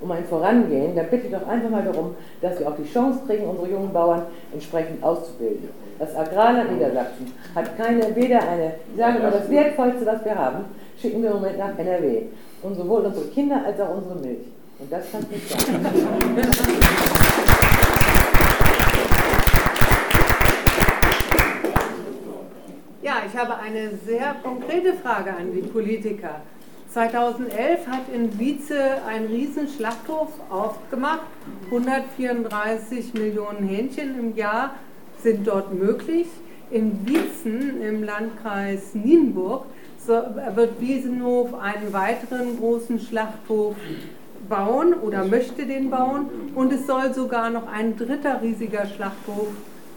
um ein Vorangehen, dann bitte doch einfach mal darum, dass wir auch die Chance kriegen, unsere jungen Bauern entsprechend auszubilden. Das Agrarland Niedersachsen hat keine, weder eine, ich sage mal, das Wertvollste, was wir haben, schicken wir im Moment nach NRW. Und sowohl unsere Kinder als auch unsere Milch. Und das kann nicht sein. Ja, ich habe eine sehr konkrete Frage an die Politiker. 2011 hat in Wietze ein Riesenschlachthof aufgemacht. 134 Millionen Hähnchen im Jahr sind dort möglich. In Wietzen im Landkreis Nienburg wird Wiesenhof einen weiteren großen Schlachthof bauen oder möchte den bauen. Und es soll sogar noch ein dritter riesiger Schlachthof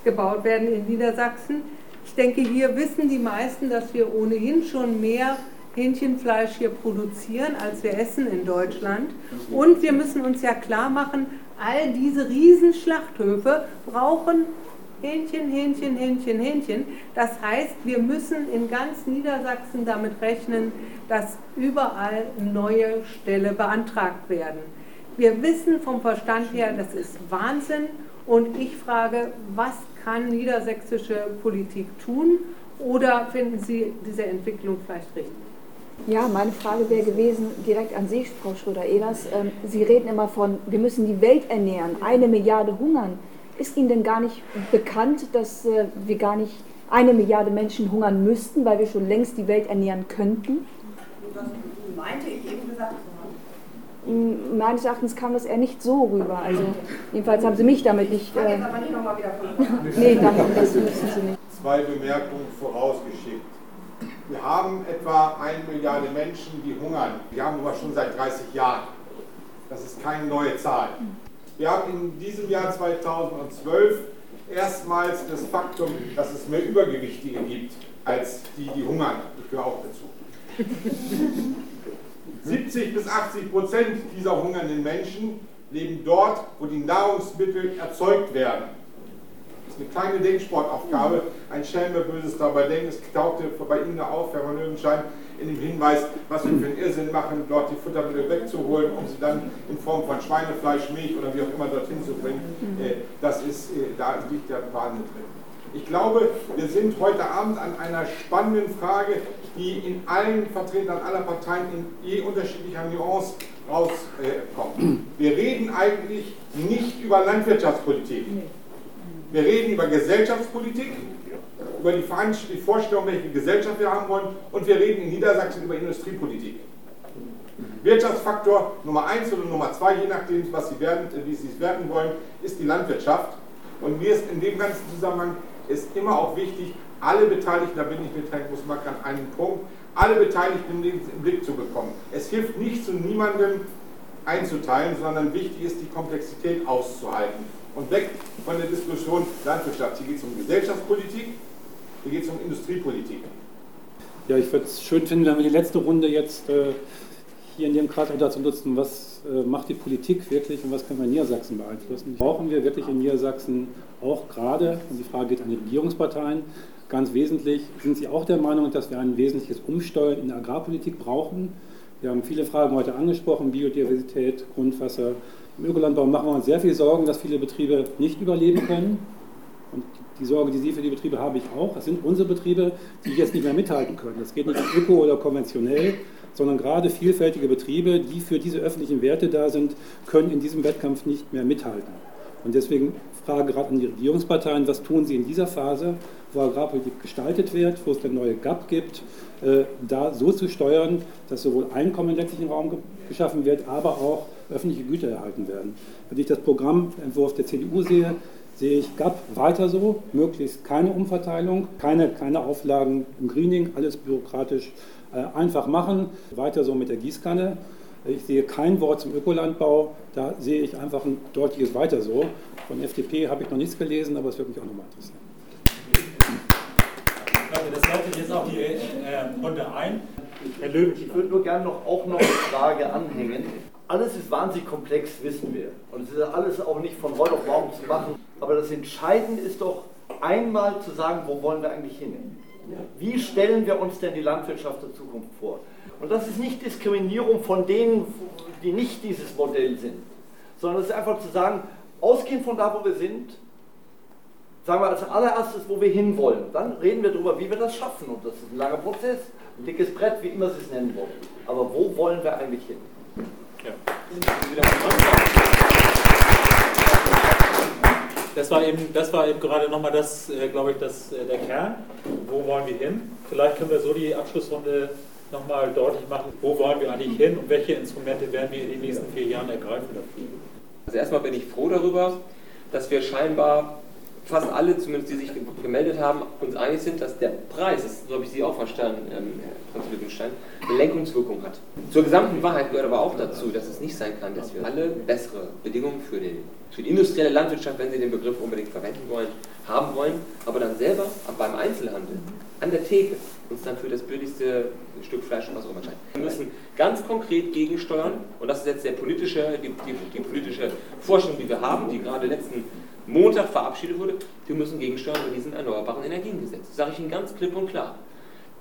gebaut werden in Niedersachsen. Ich denke, hier wissen die meisten, dass wir ohnehin schon mehr Hähnchenfleisch hier produzieren, als wir essen in Deutschland. Und wir müssen uns ja klar machen, all diese Riesenschlachthöfe brauchen Hähnchen, Hähnchen, Hähnchen, Hähnchen. Das heißt, wir müssen in ganz Niedersachsen damit rechnen, dass überall neue Ställe beantragt werden. Wir wissen vom Verstand her, das ist Wahnsinn. Und ich frage, was kann niedersächsische Politik tun? Oder finden Sie diese Entwicklung vielleicht richtig? Ja, meine Frage wäre gewesen, direkt an Sie, Frau Schröder-Ehlers. Ähm, Sie reden immer von, wir müssen die Welt ernähren, eine Milliarde hungern. Ist Ihnen denn gar nicht bekannt, dass äh, wir gar nicht eine Milliarde Menschen hungern müssten, weil wir schon längst die Welt ernähren könnten? Das meinte ich eben gesagt. Meines Erachtens kam das eher nicht so rüber. Also jedenfalls haben Sie mich damit nicht. Äh, jetzt aber nicht nochmal wieder von. nee, danke, das müssen Sie nicht. Zwei Bemerkungen vorausgeschickt. Wir haben etwa eine Milliarde Menschen, die hungern. Die haben wir schon seit 30 Jahren. Das ist keine neue Zahl. Wir haben in diesem Jahr 2012 erstmals das Faktum, dass es mehr Übergewichtige gibt, als die, die hungern. Ich gehöre auch dazu. 70 bis 80 Prozent dieser hungernden Menschen leben dort, wo die Nahrungsmittel erzeugt werden. Das ist eine kleine Denksportaufgabe, ein Schelme böses dabei denken. Es tauchte bei Ihnen auf, Herr von Löwenschein, in dem Hinweis, was wir für einen Irrsinn machen, dort die Futtermittel wegzuholen, um sie dann in Form von Schweinefleisch, Milch oder wie auch immer dorthin zu bringen. Äh, das ist, äh, da liegt der Wahnsinn drin. Ich glaube, wir sind heute Abend an einer spannenden Frage, die in allen Vertretern aller Parteien in je unterschiedlicher Nuance rauskommt. Wir reden eigentlich nicht über Landwirtschaftspolitik. Wir reden über Gesellschaftspolitik, über die, die Vorstellung, welche Gesellschaft wir haben wollen, und wir reden in Niedersachsen über Industriepolitik. Wirtschaftsfaktor Nummer eins oder Nummer zwei, je nachdem, was Sie werden, wie Sie es werden wollen, ist die Landwirtschaft. Und mir ist in dem ganzen Zusammenhang ist immer auch wichtig, alle Beteiligten, da bin ich mit Herrn Großmark an einem Punkt, alle Beteiligten im Blick zu bekommen. Es hilft nicht zu niemandem einzuteilen, sondern wichtig ist, die Komplexität auszuhalten. Und weg von der Diskussion Landwirtschaft. Hier geht es um Gesellschaftspolitik, hier geht es um Industriepolitik. Ja, ich würde es schön finden, wenn wir die letzte Runde jetzt äh, hier in dem Kreis dazu nutzen, was äh, macht die Politik wirklich und was können wir in Niedersachsen beeinflussen. Brauchen wir wirklich in Niedersachsen auch gerade, und die Frage geht an die Regierungsparteien, ganz wesentlich, sind Sie auch der Meinung, dass wir ein wesentliches Umsteuern in der Agrarpolitik brauchen? Wir haben viele Fragen heute angesprochen, Biodiversität, Grundwasser, im Ökolandbau machen wir uns sehr viel Sorgen, dass viele Betriebe nicht überleben können. Und die Sorge, die Sie für die Betriebe haben, ich auch. Das sind unsere Betriebe, die jetzt nicht mehr mithalten können. Das geht nicht öko oder konventionell, sondern gerade vielfältige Betriebe, die für diese öffentlichen Werte da sind, können in diesem Wettkampf nicht mehr mithalten. Und deswegen Frage gerade an die Regierungsparteien, was tun sie in dieser Phase, wo Agrarpolitik gestaltet wird, wo es eine neue GAP gibt, äh, da so zu steuern, dass sowohl Einkommen im ländlichen Raum geschaffen wird, aber auch öffentliche Güter erhalten werden. Wenn ich das Programmentwurf der CDU sehe, sehe ich GAP weiter so, möglichst keine Umverteilung, keine, keine Auflagen im Greening, alles bürokratisch äh, einfach machen, weiter so mit der Gießkanne. Ich sehe kein Wort zum Ökolandbau, da sehe ich einfach ein deutliches Weiter so. Von FDP habe ich noch nichts gelesen, aber es würde mich auch nochmal interessieren. Das leitet jetzt auch die äh, Runde ein. Herr Löwen, ich würde nur gerne noch, auch noch eine Frage anhängen. Alles ist wahnsinnig komplex, wissen wir. Und es ist alles auch nicht von heute auf morgen zu machen. Aber das Entscheidende ist doch einmal zu sagen, wo wollen wir eigentlich hin? Wie stellen wir uns denn die Landwirtschaft der Zukunft vor? Und das ist nicht Diskriminierung von denen, die nicht dieses Modell sind, sondern es ist einfach zu sagen, ausgehend von da, wo wir sind, sagen wir als allererstes, wo wir hinwollen. Dann reden wir darüber, wie wir das schaffen. Und das ist ein langer Prozess, ein dickes Brett, wie immer Sie es nennen wollen. Aber wo wollen wir eigentlich hin? Ja. Das war eben, das war eben gerade nochmal das, äh, glaube ich, das, äh, der Kern. Wo wollen wir hin? Vielleicht können wir so die Abschlussrunde nochmal deutlich machen, wo wollen wir eigentlich hin und welche Instrumente werden wir in den nächsten vier Jahren ergreifen dafür. Also erstmal bin ich froh darüber, dass wir scheinbar fast alle, zumindest die sich gemeldet haben, uns einig sind, dass der Preis, das so habe ich Sie auch verstanden, ähm, Herr Franz Lütgenstein, eine Lenkungswirkung hat. Zur gesamten Wahrheit gehört aber auch dazu, dass es nicht sein kann, dass wir alle bessere Bedingungen für, den, für die industrielle Landwirtschaft, wenn Sie den Begriff unbedingt verwenden wollen, haben wollen, aber dann selber beim Einzelhandel an der Theke uns dann für das billigste Stück Fleisch und was auch immer entscheiden. Wir müssen ganz konkret gegensteuern und das ist jetzt der politische, die, die, die politische Vorstellung, die wir haben, die gerade letzten Montag verabschiedet wurde, wir müssen gegensteuern bei diesen erneuerbaren Energiengesetz. Das sage ich Ihnen ganz klipp und klar.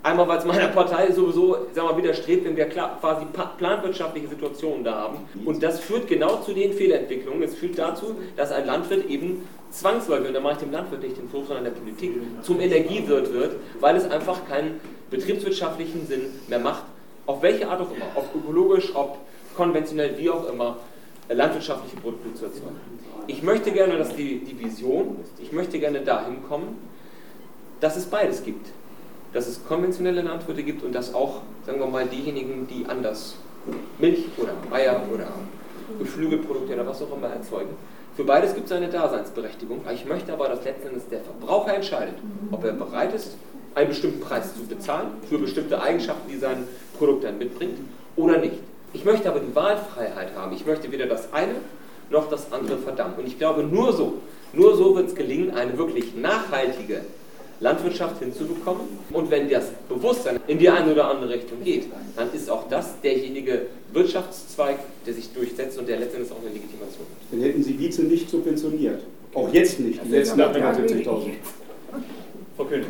Einmal, weil es meiner Partei sowieso sagen wir, widerstrebt, wenn wir quasi planwirtschaftliche Situationen da haben. Und das führt genau zu den Fehlentwicklungen. Es führt dazu, dass ein Landwirt eben zwangsläufig, und da mache ich dem Landwirt nicht den Vorwurf, sondern der Politik, zum Energiewirt wird, weil es einfach keinen betriebswirtschaftlichen Sinn mehr macht, auf welche Art auch immer, ob ökologisch, ob konventionell, wie auch immer, landwirtschaftliche Produkte zu erzeugen. Ich möchte gerne, dass die, die Vision ist, ich möchte gerne dahin kommen, dass es beides gibt. Dass es konventionelle Landwirte gibt und dass auch, sagen wir mal, diejenigen, die anders Milch oder Eier oder Geflügelprodukte oder was auch immer erzeugen. Für beides gibt es eine Daseinsberechtigung. Ich möchte aber, dass letztendlich der Verbraucher entscheidet, ob er bereit ist, einen bestimmten Preis zu bezahlen für bestimmte Eigenschaften, die sein Produkt dann mitbringt, oder nicht. Ich möchte aber die Wahlfreiheit haben. Ich möchte weder das eine noch das andere verdammt. Und ich glaube, nur so, nur so wird es gelingen, eine wirklich nachhaltige Landwirtschaft hinzubekommen. Und wenn das Bewusstsein in die eine oder andere Richtung geht, dann ist auch das derjenige Wirtschaftszweig, der sich durchsetzt und der letztendlich auch eine Legitimation hat. Dann hätten Sie Wietze nicht subventioniert. Auch jetzt nicht, die letzten 170.000. Frau König.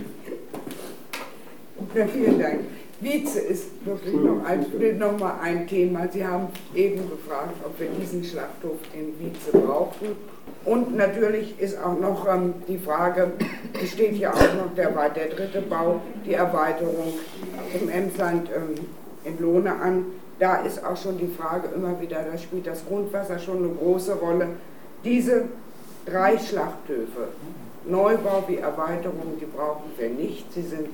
Ja, vielen Dank. Wietze ist wirklich noch, ein, noch mal ein Thema. Sie haben eben gefragt, ob wir diesen Schlachthof in Wietze brauchen. Und natürlich ist auch noch ähm, die Frage, es steht ja auch noch der, der dritte Bau, die Erweiterung im Emsland ähm, in Lohne an. Da ist auch schon die Frage immer wieder, da spielt das Grundwasser schon eine große Rolle. Diese drei Schlachthöfe, Neubau wie Erweiterung, die brauchen wir nicht. Sie sind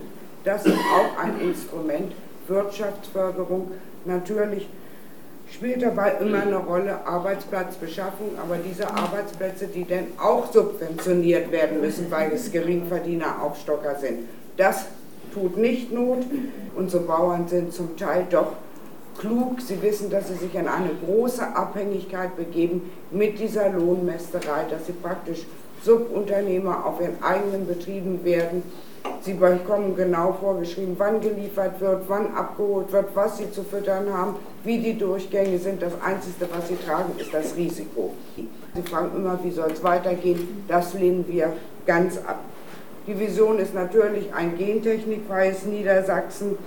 das ist auch ein Instrument, Wirtschaftsförderung. Natürlich spielt dabei immer eine Rolle Arbeitsplatzbeschaffung, aber diese Arbeitsplätze, die dann auch subventioniert werden müssen, weil es Geringverdiener Aufstocker sind, das tut nicht Not. Unsere Bauern sind zum Teil doch klug. Sie wissen, dass sie sich in eine große Abhängigkeit begeben mit dieser Lohnmästerei, dass sie praktisch Subunternehmer auf ihren eigenen Betrieben werden Sie bekommen genau vorgeschrieben, wann geliefert wird, wann abgeholt wird, was sie zu füttern haben, wie die Durchgänge sind. Das Einzige, was sie tragen, ist das Risiko. Sie fragen immer, wie soll es weitergehen? Das lehnen wir ganz ab. Die Vision ist natürlich ein gentechnikfreies Niedersachsen.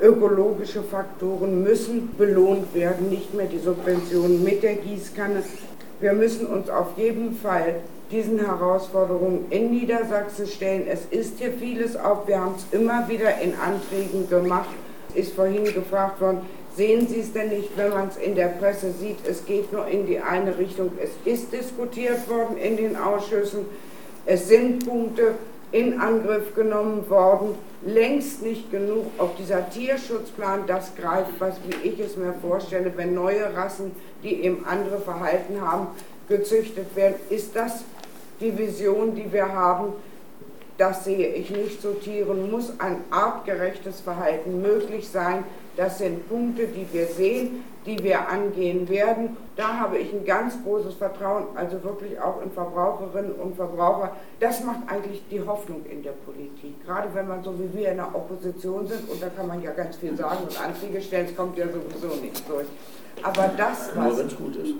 Ökologische Faktoren müssen belohnt werden, nicht mehr die Subventionen mit der Gießkanne. Wir müssen uns auf jeden Fall diesen Herausforderungen in Niedersachsen stellen. Es ist hier vieles auf. Wir haben es immer wieder in Anträgen gemacht. Ist vorhin gefragt worden, sehen Sie es denn nicht, wenn man es in der Presse sieht, es geht nur in die eine Richtung. Es ist diskutiert worden in den Ausschüssen. Es sind Punkte in Angriff genommen worden. Längst nicht genug. Auch dieser Tierschutzplan, das greift, was wie ich es mir vorstelle, wenn neue Rassen, die eben andere Verhalten haben, gezüchtet werden, ist das die Vision, die wir haben, das sehe ich nicht so. Tieren muss ein artgerechtes Verhalten möglich sein. Das sind Punkte, die wir sehen, die wir angehen werden. Da habe ich ein ganz großes Vertrauen, also wirklich auch in Verbraucherinnen und Verbraucher. Das macht eigentlich die Hoffnung in der Politik. Gerade wenn man so wie wir in der Opposition sind, und da kann man ja ganz viel sagen und Anträge stellen, es kommt ja sowieso nicht durch. Aber das, was... Nur wenn es gut ist.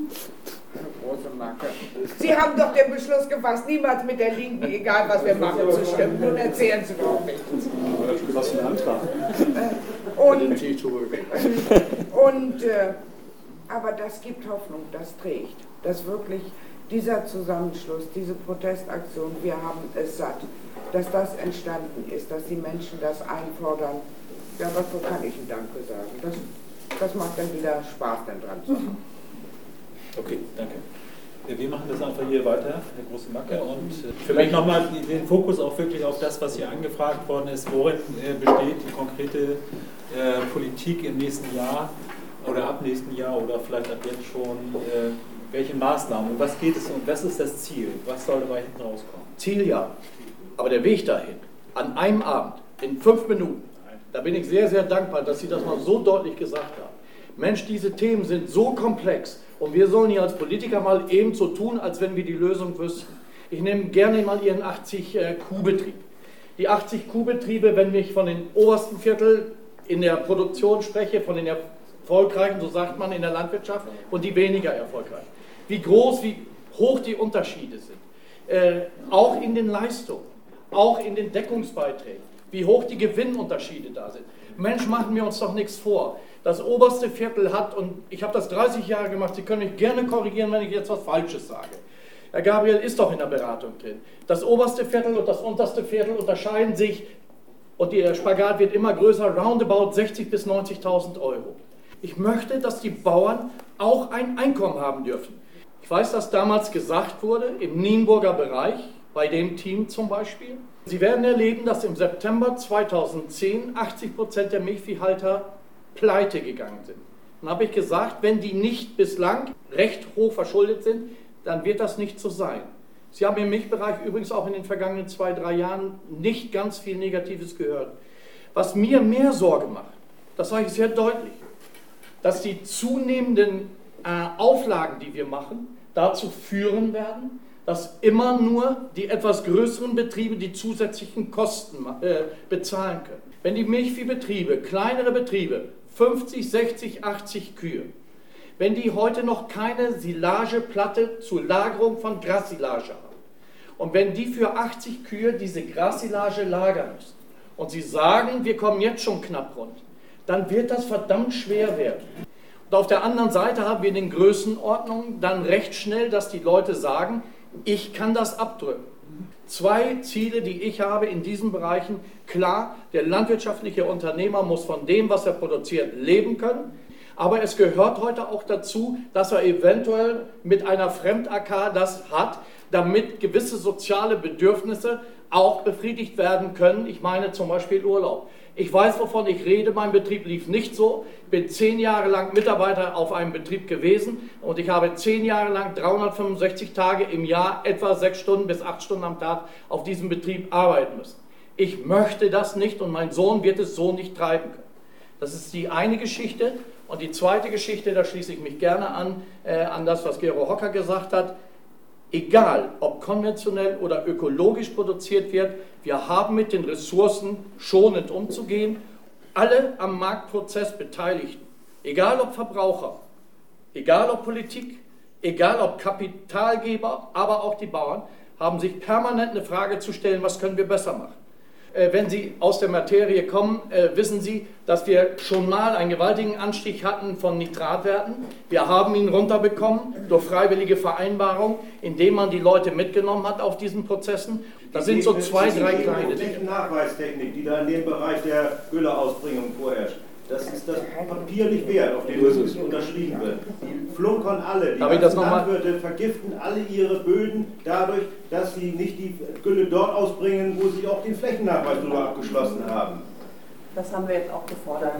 Sie haben doch den Beschluss gefasst, niemals mit der Linken, egal was wir machen, zu stimmen. Nun erzählen Sie doch nichts. Was für ein Antrag. Und, und äh, aber das gibt Hoffnung, das trägt. Dass wirklich dieser Zusammenschluss, diese Protestaktion, wir haben es satt, dass das entstanden ist, dass die Menschen das einfordern. Ja, was kann ich Ihnen Danke sagen? Das, das macht dann wieder Spaß, dann dran zu machen. Okay, danke. Wir machen das einfach hier weiter, Herr Große Macke, und äh, vielleicht nochmal den Fokus auch wirklich auf das, was hier angefragt worden ist. Worin äh, besteht die konkrete äh, Politik im nächsten Jahr oder ab nächsten Jahr oder vielleicht ab jetzt schon? welche Maßnahmen? Um was geht es und was ist das Ziel? Was soll dabei hinten rauskommen? Ziel ja, aber der Weg dahin, an einem Abend, in fünf Minuten, da bin ich sehr, sehr dankbar, dass Sie das mal so deutlich gesagt haben. Mensch, diese Themen sind so komplex und wir sollen hier als Politiker mal eben so tun, als wenn wir die Lösung wüssten. Ich nehme gerne mal Ihren 80-Kuh-Betrieb. Die 80-Kuh-Betriebe, wenn ich von den obersten Viertel in der Produktion spreche, von den erfolgreichen, so sagt man in der Landwirtschaft, und die weniger erfolgreichen. Wie groß, wie hoch die Unterschiede sind. Äh, auch in den Leistungen, auch in den Deckungsbeiträgen, wie hoch die Gewinnunterschiede da sind. Mensch, machen wir uns doch nichts vor das oberste Viertel hat, und ich habe das 30 Jahre gemacht, Sie können mich gerne korrigieren, wenn ich jetzt was Falsches sage. Herr Gabriel ist doch in der Beratung drin. Das oberste Viertel und das unterste Viertel unterscheiden sich und der Spagat wird immer größer, roundabout 60.000 bis 90.000 Euro. Ich möchte, dass die Bauern auch ein Einkommen haben dürfen. Ich weiß, dass damals gesagt wurde, im Nienburger Bereich, bei dem Team zum Beispiel, Sie werden erleben, dass im September 2010 80 Prozent der Milchviehhalter pleite gegangen sind. Dann habe ich gesagt, wenn die nicht bislang recht hoch verschuldet sind, dann wird das nicht so sein. Sie haben im Milchbereich übrigens auch in den vergangenen zwei, drei Jahren nicht ganz viel Negatives gehört. Was mir mehr Sorge macht, das sage ich sehr deutlich, dass die zunehmenden äh, Auflagen, die wir machen, dazu führen werden, dass immer nur die etwas größeren Betriebe die zusätzlichen Kosten äh, bezahlen können. Wenn die Milchviehbetriebe, kleinere Betriebe, 50, 60, 80 Kühe, wenn die heute noch keine Silageplatte zur Lagerung von Grassilage haben und wenn die für 80 Kühe diese Grassilage lagern müssen und sie sagen, wir kommen jetzt schon knapp rund, dann wird das verdammt schwer werden. Und auf der anderen Seite haben wir in den Größenordnungen dann recht schnell, dass die Leute sagen, ich kann das abdrücken. Zwei Ziele, die ich habe in diesen Bereichen. Klar, der landwirtschaftliche Unternehmer muss von dem, was er produziert, leben können. Aber es gehört heute auch dazu, dass er eventuell mit einer Fremd-AK das hat, damit gewisse soziale Bedürfnisse auch befriedigt werden können. Ich meine zum Beispiel Urlaub. Ich weiß, wovon ich rede. Mein Betrieb lief nicht so. Ich bin zehn Jahre lang Mitarbeiter auf einem Betrieb gewesen und ich habe zehn Jahre lang 365 Tage im Jahr, etwa sechs Stunden bis acht Stunden am Tag auf diesem Betrieb arbeiten müssen. Ich möchte das nicht und mein Sohn wird es so nicht treiben können. Das ist die eine Geschichte. Und die zweite Geschichte, da schließe ich mich gerne an, äh, an das, was Gero Hocker gesagt hat egal ob konventionell oder ökologisch produziert wird, wir haben mit den Ressourcen schonend umzugehen. Alle am Marktprozess Beteiligten, egal ob Verbraucher, egal ob Politik, egal ob Kapitalgeber, aber auch die Bauern, haben sich permanent eine Frage zu stellen, was können wir besser machen. Äh, wenn Sie aus der Materie kommen, äh, wissen Sie, dass wir schon mal einen gewaltigen Anstieg hatten von Nitratwerten. Wir haben ihn runterbekommen durch freiwillige Vereinbarung, indem man die Leute mitgenommen hat auf diesen Prozessen. Das sind so zwei, drei kleine Dinge. Die Nachweistechnik, die da in dem Bereich der Gülleausbringung vorherrscht. Das ist das Papier nicht wert, auf dem das unterschrieben wird. Die flunkern alle. Die Landwirte vergiften alle ihre Böden dadurch, dass sie nicht die Gülle dort ausbringen, wo sie auch den Flächennachweis darüber abgeschlossen haben. Das haben wir jetzt auch gefordert.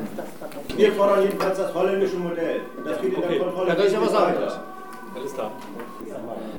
wir fordern jedenfalls das holländische Modell. Das geht in der Kontrolle. Ja, das ist aber sagen. Alles klar.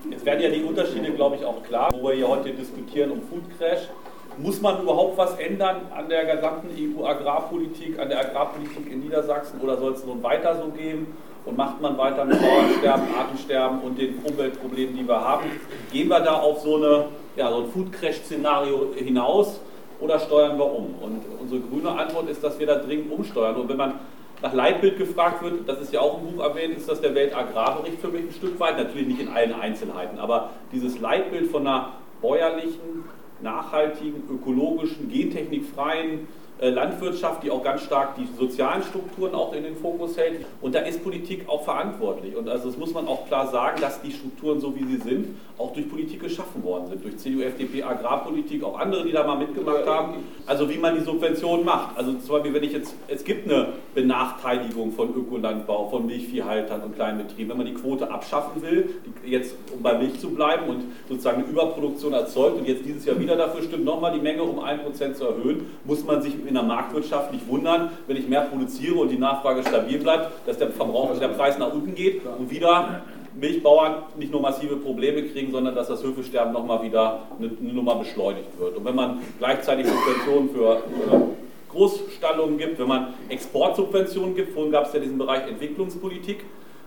Jetzt werden ja die Unterschiede, glaube ich, auch klar, wo wir hier heute diskutieren um Food Crash. Muss man überhaupt was ändern an der gesamten EU-Agrarpolitik, an der Agrarpolitik in Niedersachsen oder soll es nun weiter so gehen? Und macht man weiter mit Bauernsterben, Artensterben und den Umweltproblemen, die wir haben? Gehen wir da auf so, eine, ja, so ein Food Crash-Szenario hinaus oder steuern wir um? Und unsere grüne Antwort ist, dass wir da dringend umsteuern. Und wenn man nach Leitbild gefragt wird, das ist ja auch im Buch erwähnt, ist das der Weltagrarbericht für mich ein Stück weit, natürlich nicht in allen Einzelheiten, aber dieses Leitbild von einer bäuerlichen, nachhaltigen, ökologischen, gentechnikfreien Landwirtschaft, die auch ganz stark die sozialen Strukturen auch in den Fokus hält. Und da ist Politik auch verantwortlich. Und also das muss man auch klar sagen, dass die Strukturen, so wie sie sind, auch durch Politik geschaffen worden sind. Durch CDU, FDP, Agrarpolitik, auch andere, die da mal mitgemacht haben. Also wie man die Subventionen macht. Also zum Beispiel, wenn ich jetzt, es gibt eine Benachteiligung von Ökolandbau, von Milchviehhaltern und Kleinbetrieben. Wenn man die Quote abschaffen will, jetzt um bei Milch zu bleiben und sozusagen eine Überproduktion erzeugt und jetzt dieses Jahr wieder dafür stimmt, nochmal die Menge um 1% zu erhöhen, muss man sich in der Marktwirtschaft nicht wundern, wenn ich mehr produziere und die Nachfrage stabil bleibt, dass der Verbrauch, der Preis nach unten geht und wieder Milchbauern nicht nur massive Probleme kriegen, sondern dass das Höfesterben nochmal wieder eine, eine Nummer beschleunigt wird. Und wenn man gleichzeitig Subventionen für Großstallungen gibt, wenn man Exportsubventionen gibt, vorhin gab es ja diesen Bereich Entwicklungspolitik,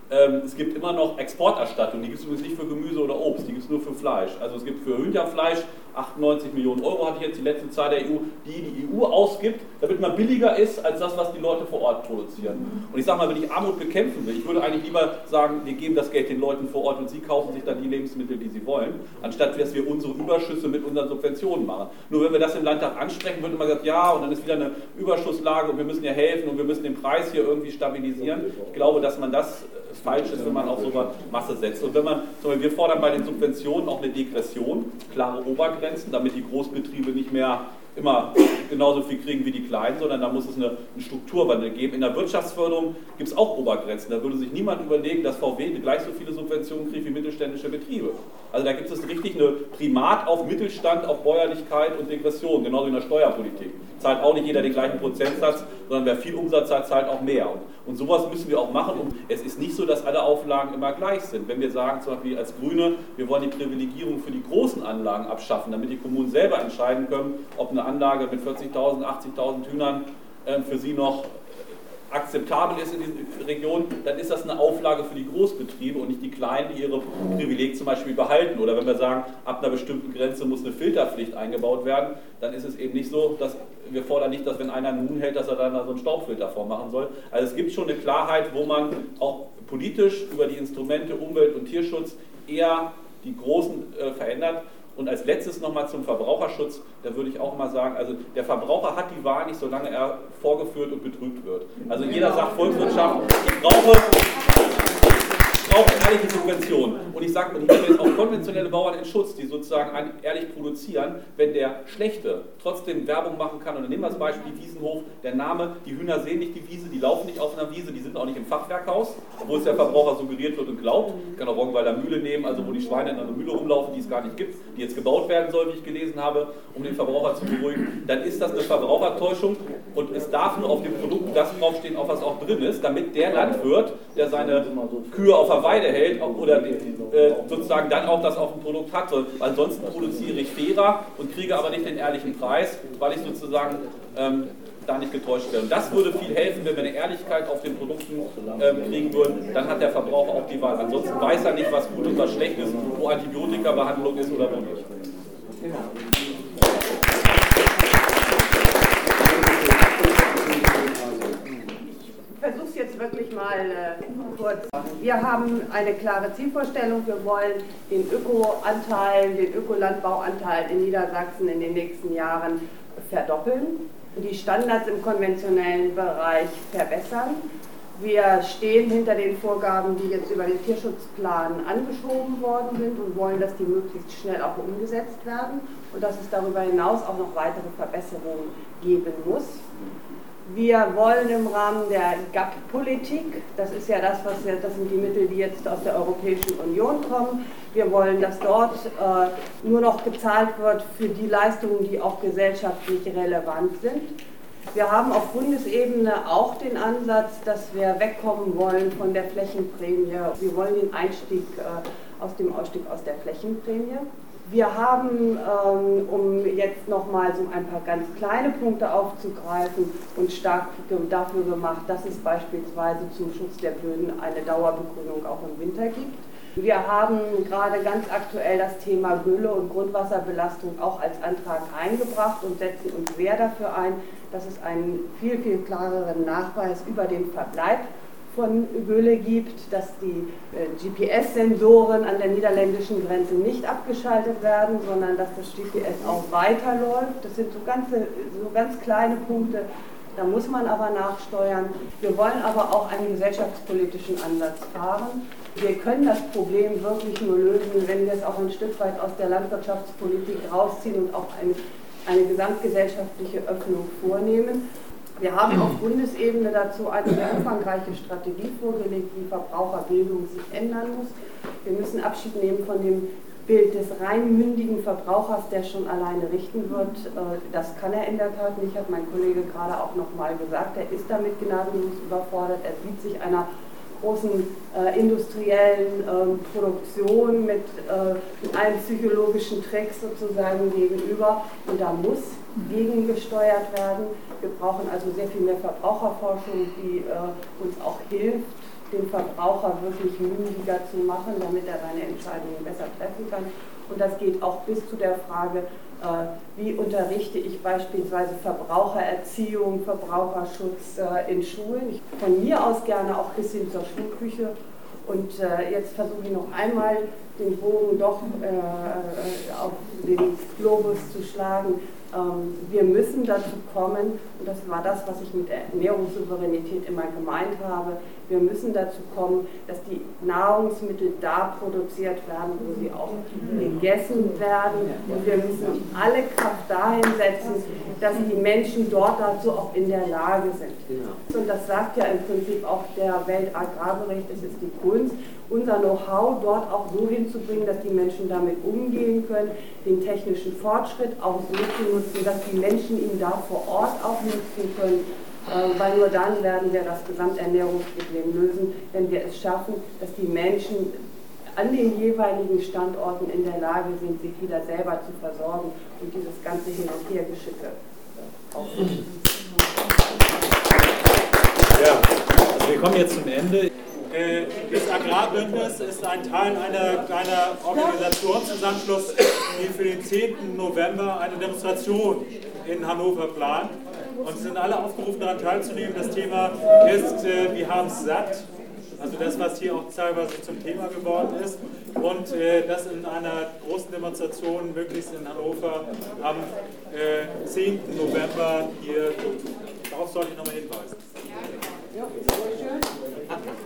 es gibt immer noch Exporterstattung, die gibt es übrigens nicht für Gemüse oder Obst, die gibt es nur für Fleisch. Also es gibt für Hühnchenfleisch 98 Millionen Euro, hatte ich jetzt die letzte Zahl der EU, die die EU ausgibt, damit man billiger ist als das, was die Leute vor Ort produzieren. Und ich sage mal, wenn ich Armut bekämpfen will, ich würde eigentlich lieber sagen, wir geben das Geld den Leuten vor Ort und sie kaufen sich dann die Lebensmittel, die sie wollen, anstatt dass wir unsere Überschüsse mit unseren Subventionen machen. Nur wenn wir das im Landtag ansprechen, wird immer gesagt, ja, und dann ist wieder eine Überschusslage und wir müssen ja helfen und wir müssen den Preis hier irgendwie stabilisieren. Ich glaube, dass man das falsch ist, wenn man auf so eine Masse setzt. Und wenn man, wir fordern bei den Subventionen auch eine Degression, klare Obergrenzen, damit die Großbetriebe nicht mehr immer genauso viel kriegen wie die Kleinen, sondern da muss es eine, einen Strukturwandel geben. In der Wirtschaftsförderung gibt es auch Obergrenzen. Da würde sich niemand überlegen, dass VW gleich so viele Subventionen kriegt wie mittelständische Betriebe. Also da gibt es richtig eine Primat auf Mittelstand, auf Bäuerlichkeit und Degression, genauso wie in der Steuerpolitik. Zahlt auch nicht jeder den gleichen Prozentsatz, sondern wer viel Umsatz hat, zahlt auch mehr. Und, und sowas müssen wir auch machen. Und es ist nicht so, dass alle Auflagen immer gleich sind. Wenn wir sagen, zum Beispiel als Grüne, wir wollen die Privilegierung für die großen Anlagen abschaffen, damit die Kommunen selber entscheiden können, ob eine Anlage mit 40.000, 80.000 Hühnern äh, für sie noch akzeptabel ist in diesen Regionen, dann ist das eine Auflage für die Großbetriebe und nicht die Kleinen, die ihre Privileg zum Beispiel behalten. Oder wenn wir sagen, ab einer bestimmten Grenze muss eine Filterpflicht eingebaut werden, dann ist es eben nicht so, dass wir fordern nicht, dass wenn einer einen Huhn hält, dass er dann da so einen Staubfilter vormachen soll. Also es gibt schon eine Klarheit, wo man auch politisch über die Instrumente Umwelt- und Tierschutz eher die großen äh, verändert. Und als letztes nochmal zum Verbraucherschutz, da würde ich auch mal sagen, also der Verbraucher hat die Wahl nicht, solange er vorgeführt und betrügt wird. Also jeder sagt Volkswirtschaft, ich brauche braucht ehrliche Subventionen. Und ich sage, und ich nehme jetzt auch konventionelle Bauern in Schutz, die sozusagen ehrlich produzieren, wenn der Schlechte trotzdem Werbung machen kann. Und dann nehmen wir das Beispiel Wiesenhof, der Name, die Hühner sehen nicht die Wiese, die laufen nicht auf einer Wiese, die sind auch nicht im Fachwerkhaus, wo es der Verbraucher suggeriert wird und glaubt. Ich kann auch Roggenweiler Mühle nehmen, also wo die Schweine in einer Mühle rumlaufen, die es gar nicht gibt, die jetzt gebaut werden soll, wie ich gelesen habe, um den Verbraucher zu beruhigen. Dann ist das eine Verbrauchertäuschung und es darf nur auf dem Produkt das draufstehen, auf was auch drin ist, damit der Landwirt, der seine Kühe auf der Weide hält oder äh, sozusagen dann auch das auf dem Produkt hat. Ansonsten produziere ich fairer und kriege aber nicht den ehrlichen Preis, weil ich sozusagen ähm, da nicht getäuscht werde. Und das würde viel helfen, wenn wir eine Ehrlichkeit auf den Produkten ähm, kriegen würden. Dann hat der Verbraucher auch die Wahl. Ansonsten weiß er nicht, was gut und was schlecht ist, wo Antibiotikabehandlung ist oder wo nicht. versuche es wirklich mal äh, kurz. Wir haben eine klare Zielvorstellung. Wir wollen den Ökoanteil, den Ökolandbauanteil in Niedersachsen in den nächsten Jahren verdoppeln, die Standards im konventionellen Bereich verbessern. Wir stehen hinter den Vorgaben, die jetzt über den Tierschutzplan angeschoben worden sind und wollen, dass die möglichst schnell auch umgesetzt werden und dass es darüber hinaus auch noch weitere Verbesserungen geben muss. Wir wollen im Rahmen der GAP-Politik, das ist ja das, was das sind die Mittel, die jetzt aus der Europäischen Union kommen, wir wollen, dass dort äh, nur noch gezahlt wird für die Leistungen, die auch gesellschaftlich relevant sind. Wir haben auf Bundesebene auch den Ansatz, dass wir wegkommen wollen von der Flächenprämie. Wir wollen den Einstieg äh, aus dem Ausstieg aus der Flächenprämie. Wir haben, ähm, um jetzt nochmal so ein paar ganz kleine Punkte aufzugreifen, uns stark dafür gemacht, dass es beispielsweise zum Schutz der Böden eine Dauerbegrünung auch im Winter gibt. Wir haben gerade ganz aktuell das Thema Gülle und Grundwasserbelastung auch als Antrag eingebracht und setzen uns sehr dafür ein, dass es einen viel, viel klareren Nachweis über den Verbleib von Gülle gibt, dass die äh, GPS-Sensoren an der niederländischen Grenze nicht abgeschaltet werden, sondern dass das GPS auch weiterläuft. Das sind so, ganze, so ganz kleine Punkte, da muss man aber nachsteuern. Wir wollen aber auch einen gesellschaftspolitischen Ansatz fahren. Wir können das Problem wirklich nur lösen, wenn wir es auch ein Stück weit aus der Landwirtschaftspolitik rausziehen und auch eine, eine gesamtgesellschaftliche Öffnung vornehmen. Wir haben auf Bundesebene dazu eine sehr umfangreiche Strategie vorgelegt, wie Verbraucherbildung sich ändern muss. Wir müssen Abschied nehmen von dem Bild des rein mündigen Verbrauchers, der schon alleine richten wird. Äh, das kann er in der Tat nicht, hat mein Kollege gerade auch nochmal gesagt. Er ist damit gnadenlos überfordert. Er sieht sich einer großen äh, industriellen äh, Produktion mit, äh, mit einem psychologischen Trick sozusagen gegenüber. Und da muss gegengesteuert werden. Wir brauchen also sehr viel mehr Verbraucherforschung, die äh, uns auch hilft, den Verbraucher wirklich mündiger zu machen, damit er seine Entscheidungen besser treffen kann. Und das geht auch bis zu der Frage, äh, wie unterrichte ich beispielsweise Verbrauchererziehung, Verbraucherschutz äh, in Schulen. Ich von mir aus gerne auch bis hin zur Schulküche. Und äh, jetzt versuche ich noch einmal den Bogen doch auf den Globus zu schlagen. Ähm, wir müssen dazu kommen, und das war das, was ich mit Ernährungssouveränität immer gemeint habe, wir müssen dazu kommen, dass die Nahrungsmittel da produziert werden, wo sie auch gegessen werden. Und wir müssen alle Kraft dahin setzen, dass die Menschen dort dazu auch in der Lage sind. Und das sagt ja im Prinzip auch der Weltagrarbericht, es ist die Kunst, unser Know-how dort auch so hinzubringen, dass die Menschen damit umgehen können, den technischen Fortschritt auch so zu nutzen, dass die Menschen ihn da vor Ort auch nutzen können äh, weil nur dann werden wir das Gesamternährungsproblem lösen, wenn wir es schaffen, dass die Menschen an den jeweiligen Standorten in der Lage sind, sich wieder selber zu versorgen und dieses ganze Hin- und Hergeschicke aufzunehmen. Ja. wir kommen jetzt zum Ende. Äh, das Agrarbündnis ist ein Teil einer, einer Organisationszusammenschluss, die für den 10. November eine Demonstration in Hannover plant. Und sie sind alle aufgerufen, daran teilzunehmen. Das Thema ist, äh, wir haben es satt. Also das, was hier auch teilweise zum Thema geworden ist. Und äh, das in einer großen Demonstration möglichst in Hannover am äh, 10. November hier. Darauf sollte ich nochmal hinweisen. Ja, sehr schön.